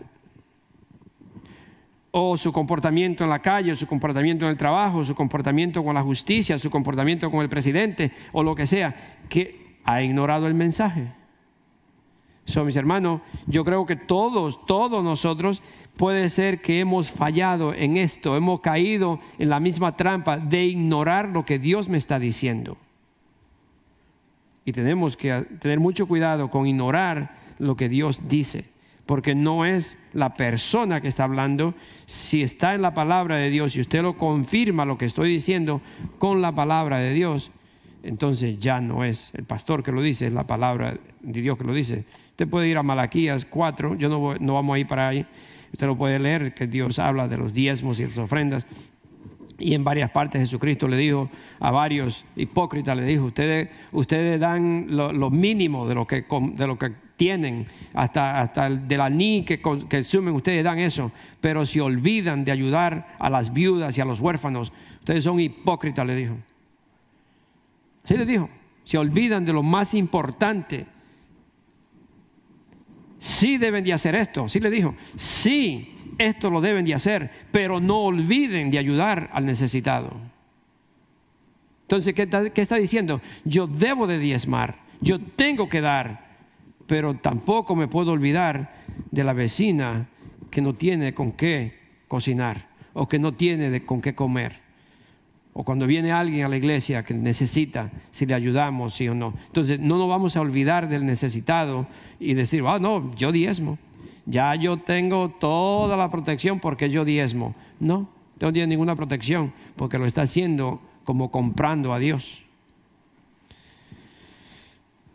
O su comportamiento en la calle, su comportamiento en el trabajo, su comportamiento con la justicia, su comportamiento con el presidente o lo que sea, que ha ignorado el mensaje. So, mis hermanos, yo creo que todos, todos nosotros puede ser que hemos fallado en esto, hemos caído en la misma trampa de ignorar lo que Dios me está diciendo. Y tenemos que tener mucho cuidado con ignorar lo que Dios dice porque no es la persona que está hablando. Si está en la palabra de Dios y usted lo confirma lo que estoy diciendo con la palabra de Dios, entonces ya no es el pastor que lo dice, es la palabra de Dios que lo dice. Usted puede ir a Malaquías 4, yo no, no vamos a ir para ahí. Usted lo puede leer, que Dios habla de los diezmos y las ofrendas. Y en varias partes Jesucristo le dijo a varios hipócritas, le dijo, ustedes, ustedes dan lo, mínimo de lo, que, de lo que tienen, hasta, hasta de la ni que consumen, ustedes dan eso, pero si olvidan de ayudar a las viudas y a los huérfanos, ustedes son hipócritas, le dijo. Sí le dijo, se olvidan de lo más importante. Sí deben de hacer esto, sí le dijo, sí esto lo deben de hacer, pero no olviden de ayudar al necesitado. Entonces, ¿qué está, diciendo? Yo debo de diezmar, yo tengo que dar, pero tampoco me puedo olvidar de la vecina que no tiene con qué cocinar o que no tiene con qué comer. O cuando viene alguien a la iglesia que necesita, si le ayudamos, sí o no. Entonces, no nos vamos a olvidar del necesitado y decir, ah, no, yo diezmo ya yo tengo toda la protección porque yo diezmo. No, no tiene ninguna protección porque lo está haciendo como comprando a Dios.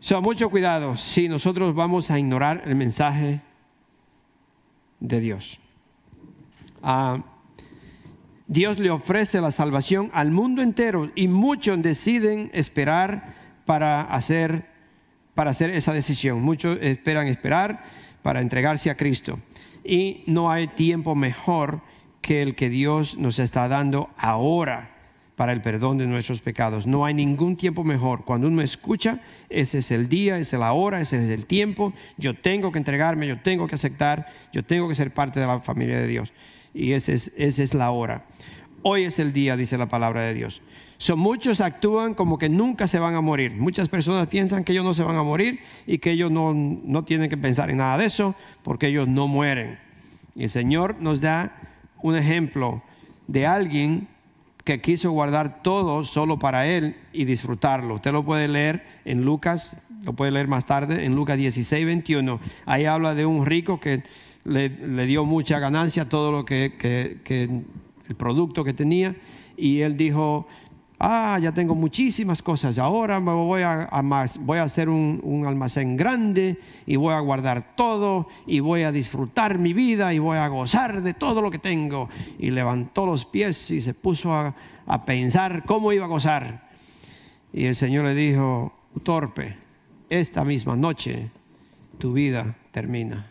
So, mucho cuidado si nosotros vamos a ignorar el mensaje de Dios. Ah, Dios le ofrece la salvación al mundo entero y muchos deciden esperar para hacer, para hacer esa decisión. Muchos esperan esperar para entregarse a Cristo. Y no hay tiempo mejor que el que Dios nos está dando ahora para el perdón de nuestros pecados. No hay ningún tiempo mejor. Cuando uno escucha, ese es el día, esa es la hora, ese es el tiempo. Yo tengo que entregarme, yo tengo que aceptar, yo tengo que ser parte de la familia de Dios. Y es, esa es la hora. Hoy es el día, dice la palabra de Dios. So, muchos actúan como que nunca se van a morir. Muchas personas piensan que ellos no se van a morir y que ellos no, no tienen que pensar en nada de eso porque ellos no mueren. Y el Señor nos da un ejemplo de alguien que quiso guardar todo solo para Él y disfrutarlo. Usted lo puede leer en Lucas, lo puede leer más tarde, en Lucas 16, 21. Ahí habla de un rico que le, dio mucha ganancia, todo lo que, que, el producto que tenía, y él dijo, ah, ya tengo muchísimas cosas, ahora me voy a, voy a hacer un, almacén grande y voy a guardar todo y voy a disfrutar mi vida y voy a gozar de todo lo que tengo. Y levantó los pies y se puso a, a pensar cómo iba a gozar. Y el Señor le dijo, torpe, esta misma noche tu vida termina.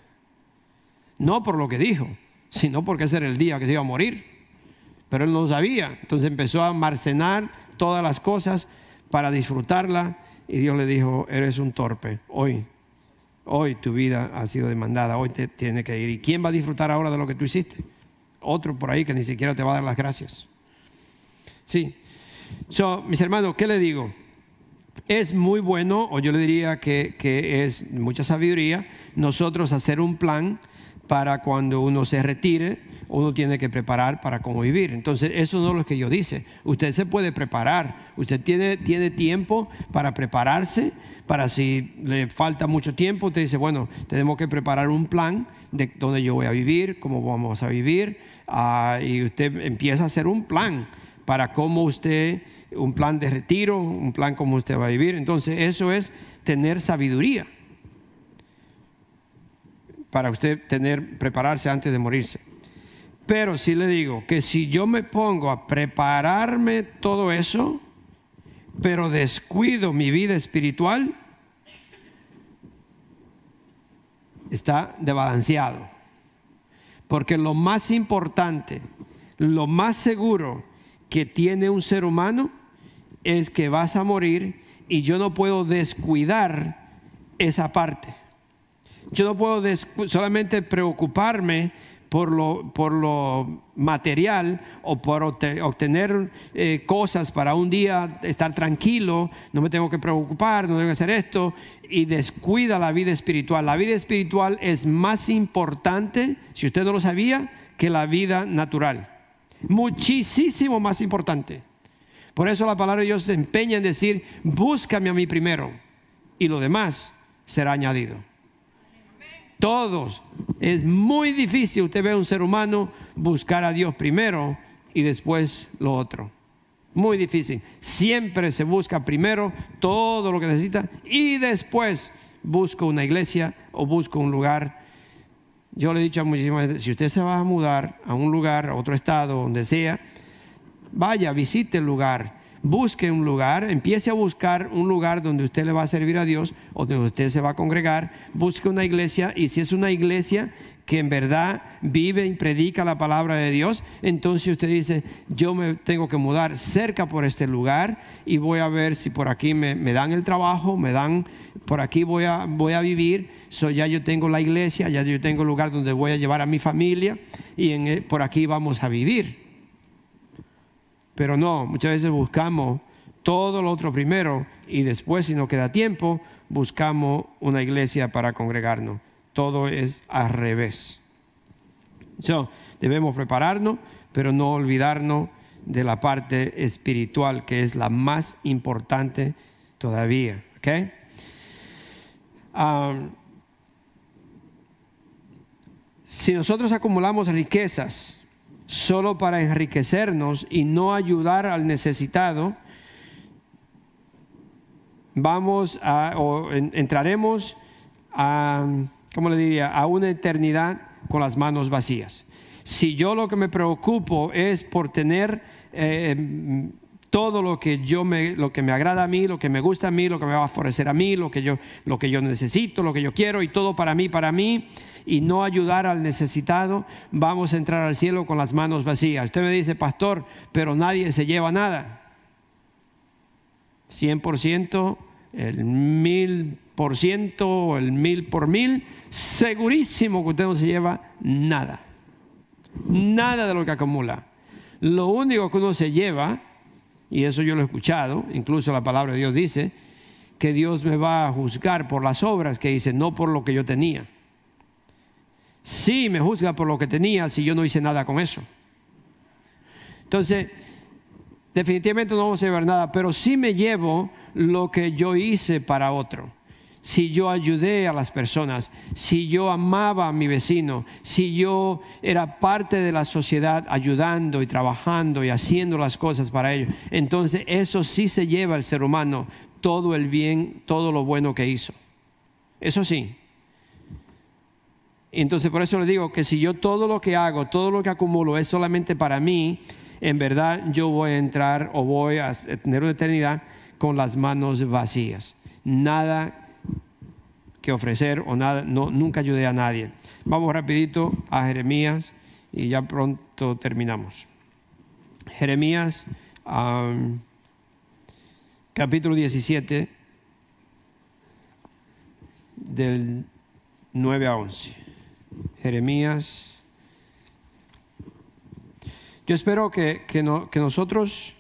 No por lo que dijo, sino porque ese era el día que se iba a morir pero él no lo sabía. Entonces empezó a almacenar todas las cosas para disfrutarla y Dios le dijo, eres un torpe, hoy, hoy tu vida ha sido demandada, hoy te tiene que ir. ¿Y quién va a disfrutar ahora de lo que tú hiciste? Otro por ahí que ni siquiera te va a dar las gracias. Sí. So, mis hermanos, ¿qué le digo? es muy bueno, o yo le diría que, que es mucha sabiduría, nosotros hacer un plan para cuando uno se retire, uno tiene que preparar para cómo vivir. Entonces, eso no es lo que yo dice. Usted se puede preparar, usted tiene, tiene tiempo para prepararse, para si le falta mucho tiempo, usted dice, bueno, tenemos que preparar un plan de dónde yo voy a vivir, cómo vamos a vivir, ah, y usted empieza a hacer un plan para cómo usted, un plan de retiro, un plan cómo usted va a vivir. Entonces, eso es tener sabiduría para usted tener, prepararse antes de morirse. Pero sí le digo que si yo me pongo a prepararme todo eso, pero descuido mi vida espiritual, está desbalanceado. Porque lo más importante, lo más seguro que tiene un ser humano es que vas a morir y yo no puedo descuidar esa parte. Yo no puedo solamente preocuparme por lo, por lo material o por obtener eh, cosas para un día estar tranquilo, no me tengo que preocupar, no tengo que hacer esto, y descuida la vida espiritual. La vida espiritual es más importante, si usted no lo sabía, que la vida natural. Muchísimo más importante. Por eso la palabra de Dios se empeña en decir, búscame a mí primero, y lo demás será añadido. Todos. Es muy difícil usted ve a un ser humano buscar a Dios primero y después lo otro. Muy difícil. Siempre se busca primero todo lo que necesita y después busca una iglesia o busca un lugar. Yo le he dicho a muchísimas veces, si usted se va a mudar a un lugar, a otro estado, donde sea, vaya, visite el lugar busque un lugar, empiece a buscar un lugar donde usted le va a servir a Dios o donde usted se va a congregar, busque una iglesia y si es una iglesia que en verdad vive y predica la palabra de Dios, entonces usted dice, yo me tengo que mudar cerca por este lugar y voy a ver si por aquí me, dan el trabajo, me dan, por aquí voy a, voy a vivir, so ya yo tengo la iglesia, ya yo tengo el lugar donde voy a llevar a mi familia y en, por aquí vamos a vivir. Pero no, muchas veces buscamos todo lo otro primero y después, si no queda tiempo, buscamos una iglesia para congregarnos. Todo es al revés. So, debemos prepararnos, pero no olvidarnos de la parte espiritual, que es la más importante todavía. si nosotros acumulamos riquezas, solo para enriquecernos y no ayudar al necesitado, vamos a, o entraremos a, ¿cómo le diría?, a una eternidad con las manos vacías. Si yo lo que me preocupo es por tener eh, todo lo que yo me, lo que me agrada a mí, lo que me gusta a mí, lo que me va a favorecer a mí, lo que yo, lo que yo necesito, lo que yo quiero y todo para mí, para mí, y no ayudar al necesitado, vamos a entrar al cielo con las manos vacías. Usted me dice, pastor, pero nadie se lleva nada. 100%, el mil por ciento, el mil por mil, segurísimo que usted no se lleva nada. Nada de lo que acumula. Lo único que uno se lleva y eso yo lo he escuchado, incluso la palabra de Dios dice que Dios me va a juzgar por las obras que hice, no por lo que yo tenía. Sí me juzga por lo que tenía si yo no hice nada con eso. Entonces, definitivamente no vamos a llevar nada, pero sí me llevo lo que yo hice para otro si yo ayudé a las personas, si yo amaba a mi vecino, si yo era parte de la sociedad ayudando y trabajando y haciendo las cosas para ellos, entonces eso sí se lleva al ser humano todo el bien, todo lo bueno que hizo. Eso sí. Entonces por eso le digo que si yo todo lo que hago, todo lo que acumulo es solamente para mí, en verdad yo voy a entrar o voy a tener una eternidad con las manos vacías. Nada que ofrecer o nada, no, nunca ayudé a nadie. Vamos rapidito a Jeremías y ya pronto terminamos. Jeremías capítulo 17 del 9 a 11. Jeremías. Yo espero que, que, nosotros,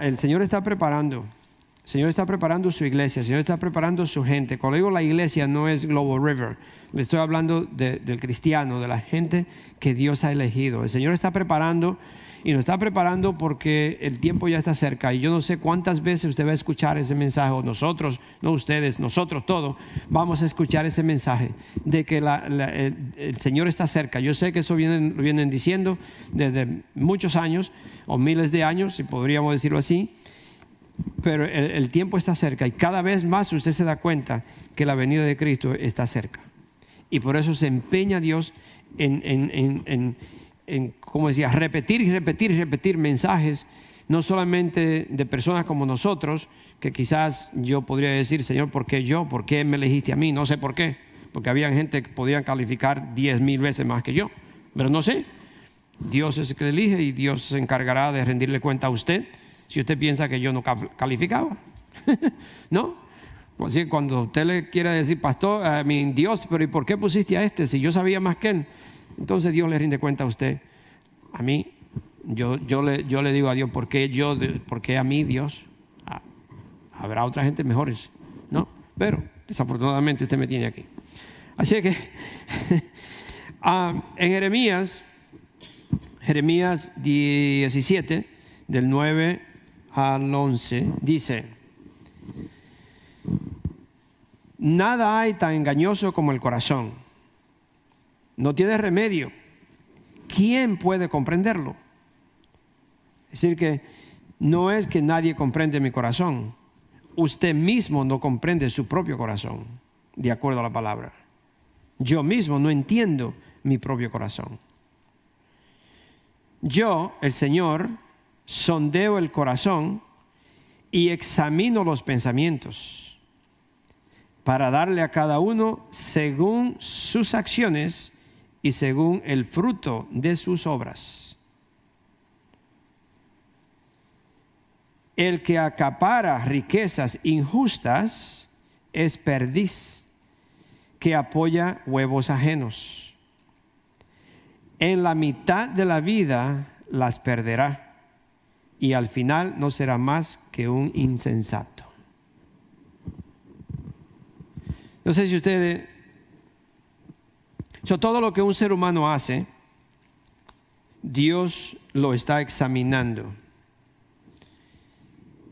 el Señor está preparando Señor está preparando su iglesia, el Señor está preparando su gente. Cuando digo la iglesia no es Global River, le estoy hablando del cristiano, de la gente que Dios ha elegido. El Señor está preparando y nos está preparando porque el tiempo ya está cerca. Y yo no sé cuántas veces usted va a escuchar ese mensaje, o nosotros, no ustedes, nosotros todos, vamos a escuchar ese mensaje de que el, Señor está cerca. Yo sé que eso vienen, lo vienen diciendo desde muchos años o miles de años, si podríamos decirlo así. Pero el, tiempo está cerca y cada vez más usted se da cuenta que la venida de Cristo está cerca. Y por eso se empeña Dios en, en, en, como decía, repetir y repetir y repetir mensajes, no solamente de personas como nosotros, que quizás yo podría decir, Señor, ¿por qué yo? ¿Por qué me elegiste a mí? No sé por qué, porque había gente que podían calificar diez mil veces más que yo, pero no sé. Dios es el que elige y Dios se encargará de rendirle cuenta a usted si usted piensa que yo no calificaba. ¿No? Así que cuando usted le quiere decir, pastor, a mi Dios, pero ¿y por qué pusiste a este si yo sabía más que él? Entonces Dios le rinde cuenta a usted. A mí, yo, yo, le, yo le digo a Dios, ¿por qué, yo, por qué a mí Dios? Habrá otra gente mejores, ¿no? Pero desafortunadamente usted me tiene aquí. Así que ah, en Jeremías, Jeremías 17, del 9 al 11, dice, nada hay tan engañoso como el corazón no tiene remedio. ¿Quién puede comprenderlo? Es decir, que no es que nadie comprende mi corazón. Usted mismo no comprende su propio corazón, de acuerdo a la palabra. Yo mismo no entiendo mi propio corazón. Yo, el Señor, sondeo el corazón y examino los pensamientos para darle a cada uno según sus acciones y según el fruto de sus obras. El que acapara riquezas injustas es perdiz, que apoya huevos ajenos. En la mitad de la vida las perderá y al final no será más que un insensato. No sé si ustedes todo lo que un ser humano hace, Dios lo está examinando.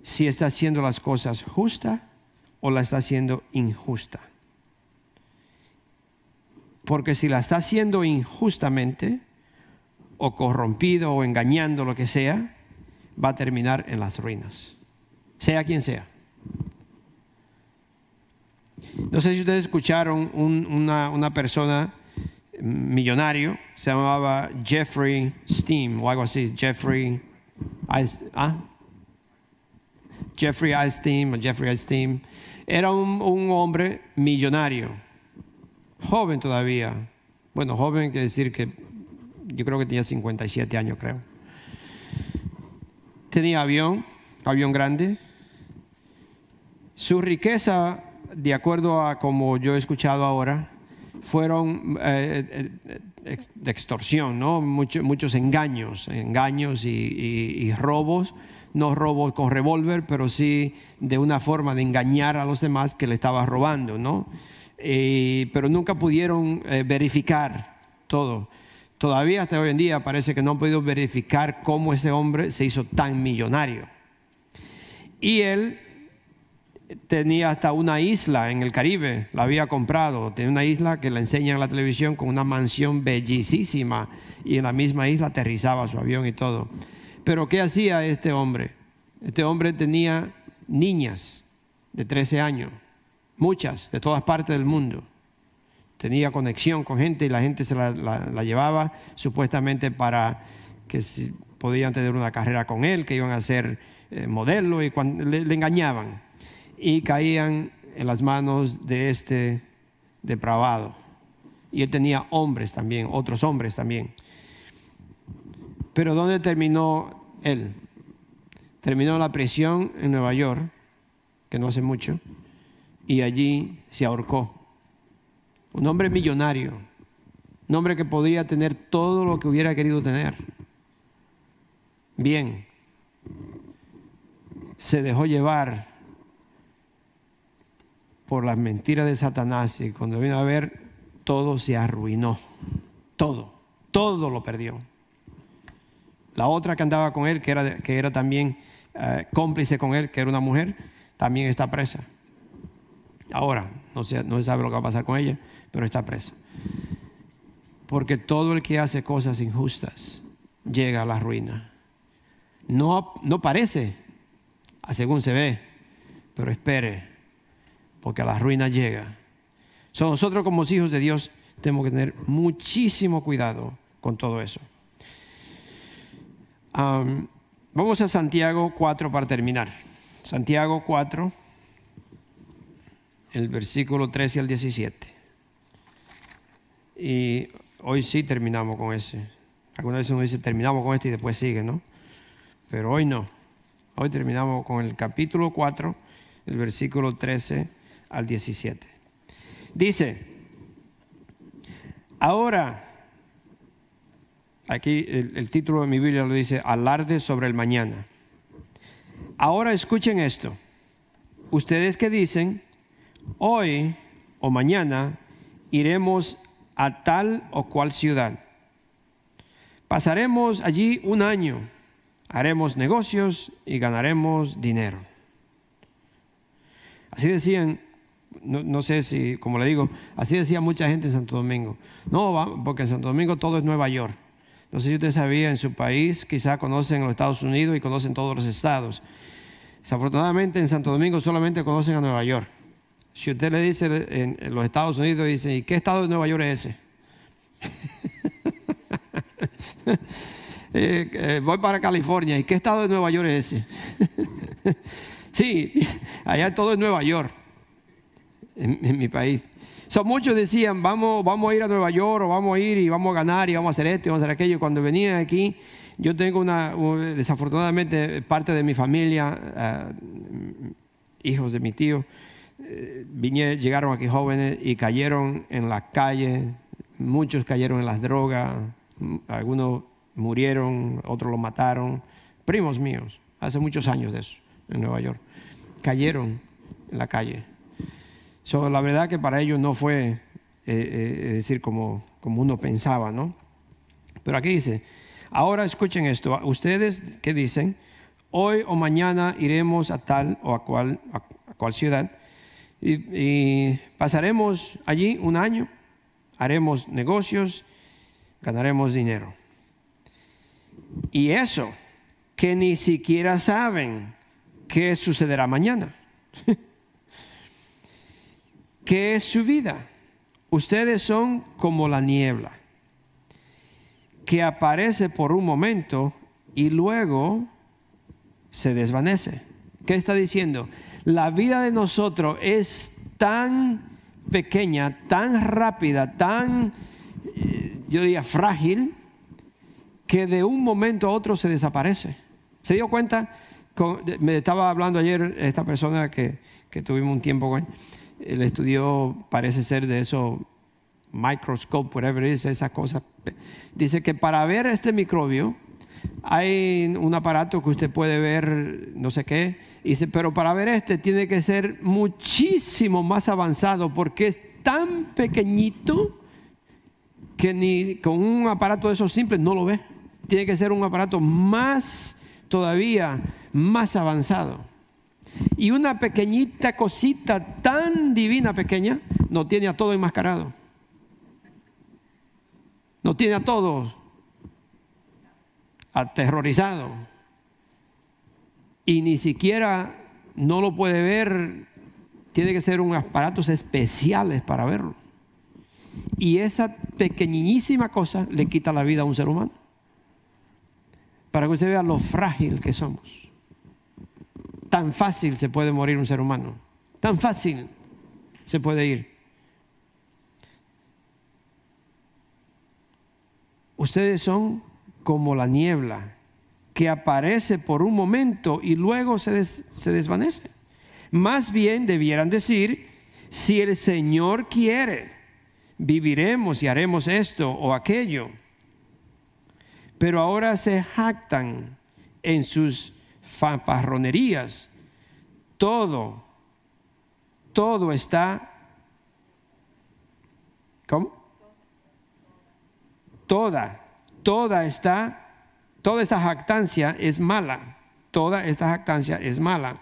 Si está haciendo las cosas justas o la está haciendo injusta. Porque si la está haciendo injustamente, o corrompido, o engañando, lo que sea, va a terminar en las ruinas. Sea quien sea. No sé si ustedes escucharon una, una persona millonario, se llamaba Jeffrey Steam o algo así, Jeffrey, ¿ah? Jeffrey o Jeffrey Einstein. Era un, un, hombre millonario, joven todavía. Bueno, joven quiere decir que yo creo que tenía 57 años, creo. Tenía avión, avión grande. Su riqueza, de acuerdo a como yo he escuchado ahora, fueron eh, eh, de extorsión, ¿no? muchos engaños, engaños y, robos, no robos con revólver, pero sí de una forma de engañar a los demás que le estaba robando, ¿no? pero nunca pudieron eh, verificar todo. Todavía hasta hoy en día parece que no han podido verificar cómo ese hombre se hizo tan millonario. Y él tenía hasta una isla en el Caribe, la había comprado, tenía una isla que la enseñan en la televisión con una mansión bellísima y en la misma isla aterrizaba su avión y todo. Pero ¿qué hacía este hombre? Este hombre tenía niñas de 13 años, muchas, de todas partes del mundo. Tenía conexión con gente y la gente se la, llevaba supuestamente para que podían tener una carrera con él, que iban a ser eh, modelo y le engañaban y caían en las manos de este depravado. Y él tenía hombres también, otros hombres también. Pero ¿dónde terminó él? Terminó la prisión en Nueva York, que no hace mucho, y allí se ahorcó. Un hombre millonario, un hombre que podría tener todo lo que hubiera querido tener. Bien, se dejó llevar por las mentiras de Satanás y cuando vino a ver, todo se arruinó. Todo, todo lo perdió. La otra que andaba con él, que era, que era también eh, cómplice con él, que era una mujer, también está presa. Ahora, no se, no se sabe lo que va a pasar con ella, pero está presa. Porque todo el que hace cosas injustas llega a la ruina. No, no parece, según se ve, pero espere, porque a la ruina llega. nosotros como hijos de Dios tenemos que tener muchísimo cuidado con todo eso. vamos a Santiago 4 para terminar. Santiago 4, el versículo 13 al 17. Y hoy sí terminamos con ese. Algunas veces uno dice terminamos con este y después sigue, ¿no? Pero hoy no. Hoy terminamos con el capítulo 4, el versículo 13 al 17. Dice, ahora, aquí el, el título de mi Biblia lo dice, alarde sobre el mañana. Ahora escuchen esto. Ustedes que dicen, hoy o mañana iremos a tal o cual ciudad. Pasaremos allí un año, haremos negocios y ganaremos dinero. Así decían, no, sé si, como le digo, así decía mucha gente en Santo Domingo. No, porque en Santo Domingo todo es Nueva York. No sé si usted sabía, en su país quizá conocen los Estados Unidos y conocen todos los estados. Desafortunadamente en Santo Domingo solamente conocen a Nueva York. Si usted le dice en, los Estados Unidos, dice, ¿y qué estado de Nueva York es ese? Eh, eh, voy para California, ¿y qué estado de Nueva York es ese? sí, allá todo es Nueva York, en, mi país. Son muchos decían, vamos, vamos a ir a Nueva York, o vamos a ir y vamos a ganar, y vamos a hacer esto, y vamos a hacer aquello. Cuando venía aquí, yo tengo una, desafortunadamente, parte de mi familia, eh, hijos de mi tío, eh, llegaron aquí jóvenes y cayeron en la calle, muchos cayeron en las drogas, algunos murieron, otros los mataron, primos míos, hace muchos años de eso, en Nueva York, cayeron en la calle. la verdad que para ellos no fue, eh, eh, decir, como, como uno pensaba, ¿no? Pero aquí dice, ahora escuchen esto, ustedes que dicen, hoy o mañana iremos a tal o a cual, a cual ciudad, y, pasaremos allí un año, haremos negocios, ganaremos dinero. Y eso, que ni siquiera saben qué sucederá mañana. ¿Qué es su vida? Ustedes son como la niebla, que aparece por un momento y luego se desvanece. ¿Qué está diciendo? La vida de nosotros es tan pequeña, tan rápida, tan, eh, yo diría, frágil, que de un momento a otro se desaparece. ¿Se dio cuenta? me estaba hablando ayer esta persona que, tuvimos un tiempo con él. Él estudió, parece ser de eso, microscope, whatever it is, esa cosa. Dice que para ver este microbio, hay un aparato que usted puede ver, no sé qué, pero para ver este tiene que ser muchísimo más avanzado porque es tan pequeñito que ni con un aparato de esos simples no lo ve. Tiene que ser un aparato más, todavía más avanzado. Y una pequeñita cosita tan divina pequeña no tiene a todo enmascarado. No tiene a todos aterrorizado. Y ni siquiera no lo puede ver, tiene que ser unos aparatos especiales para verlo. Y esa pequeñísima cosa le quita la vida a un ser humano. Para que usted vea lo frágil que somos. Tan fácil se puede morir un ser humano. Tan fácil se puede ir. Ustedes son como la niebla que aparece por un momento y luego se, desvanece. Más bien debieran decir, si el Señor quiere, viviremos y haremos esto o aquello. Pero ahora se jactan en sus fanfarronerías. Todo, todo está... ¿Cómo? Toda, toda está, toda esta jactancia es mala. Toda esta jactancia es mala.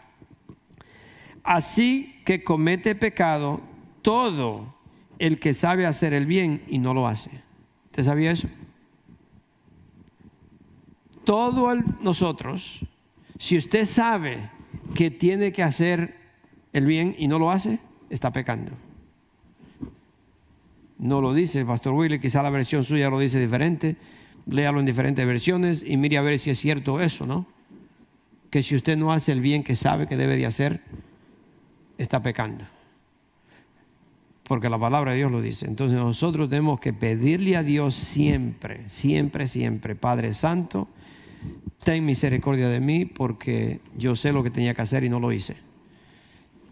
Así que comete pecado todo el que sabe hacer el bien y no lo hace. ¿Te sabía eso? Todo nosotros, si usted sabe que tiene que hacer el bien y no lo hace, está pecando. No lo dice el Pastor Willy, quizá la versión suya lo dice diferente. Léalo en diferentes versiones y mire a ver si es cierto eso, ¿no? Que si usted no hace el bien que sabe que debe de hacer, está pecando. Porque la palabra de Dios lo dice. Entonces nosotros tenemos que pedirle a Dios siempre, siempre, siempre, Padre Santo, ten misericordia de mí porque yo sé lo que tenía que hacer y no lo hice.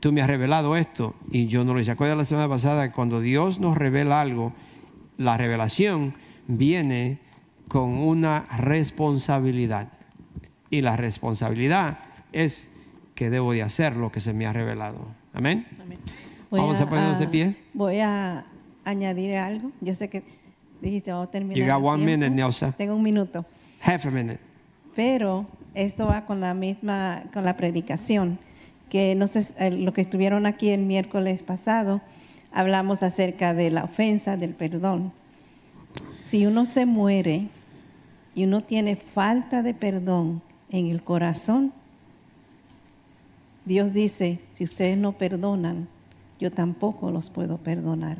Tú me has revelado esto y yo no lo hice. Acuérdate la semana pasada que cuando Dios nos revela algo, la revelación viene con una responsabilidad. Y la responsabilidad es que debo de hacer lo que se me ha revelado. Amén. Vamos a, ponernos de pie. Voy a añadir algo. Yo sé que dijiste, vamos a terminar. You got one minute, Nelsa. Tengo un minuto. Half a minute. Pero esto va con la misma, con la predicación, que no sé, lo que estuvieron aquí el miércoles pasado, hablamos acerca de la ofensa, del perdón. Si uno se muere y uno tiene falta de perdón en el corazón, Dios dice, si ustedes no perdonan, yo tampoco los puedo perdonar.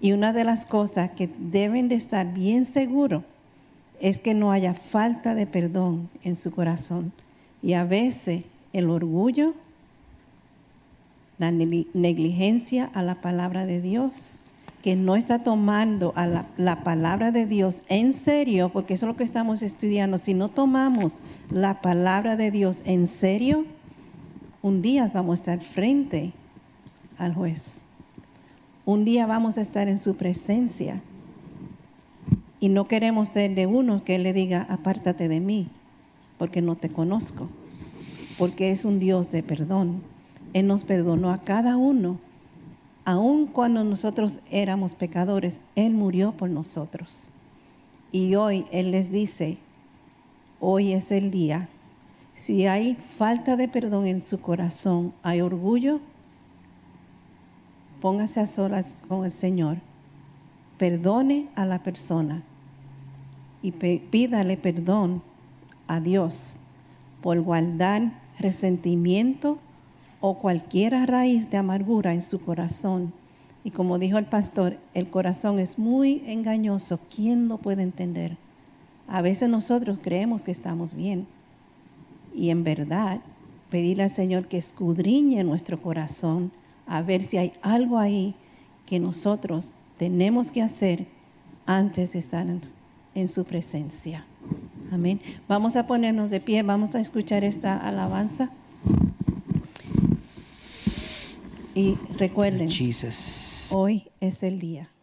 Y una de las cosas que deben de estar bien seguros es que no haya falta de perdón en su corazón. Y a veces el orgullo, la negligencia a la palabra de Dios, que no está tomando a la, la, palabra de Dios en serio, porque eso es lo que estamos estudiando, si no tomamos la palabra de Dios en serio, un día vamos a estar frente al juez. Un día vamos a estar en su presencia. Y no queremos ser de uno que le diga, apártate de mí, porque no te conozco. Porque es un Dios de perdón. Él nos perdonó a cada uno. Aun cuando nosotros éramos pecadores, Él murió por nosotros. Y hoy Él les dice, hoy es el día si hay falta de perdón en su corazón, hay orgullo, póngase a solas con el Señor. Perdone a la persona y pídale perdón a Dios por guardar resentimiento o cualquier raíz de amargura en su corazón. Y como dijo el pastor, el corazón es muy engañoso. ¿Quién lo puede entender? A veces nosotros creemos que estamos bien y en verdad pedirle al Señor que escudriñe nuestro corazón a ver si hay algo ahí que nosotros tenemos que hacer antes de estar en, su presencia. Amén. Vamos a ponernos de pie, vamos a escuchar esta alabanza. Y recuerden, hoy es el día.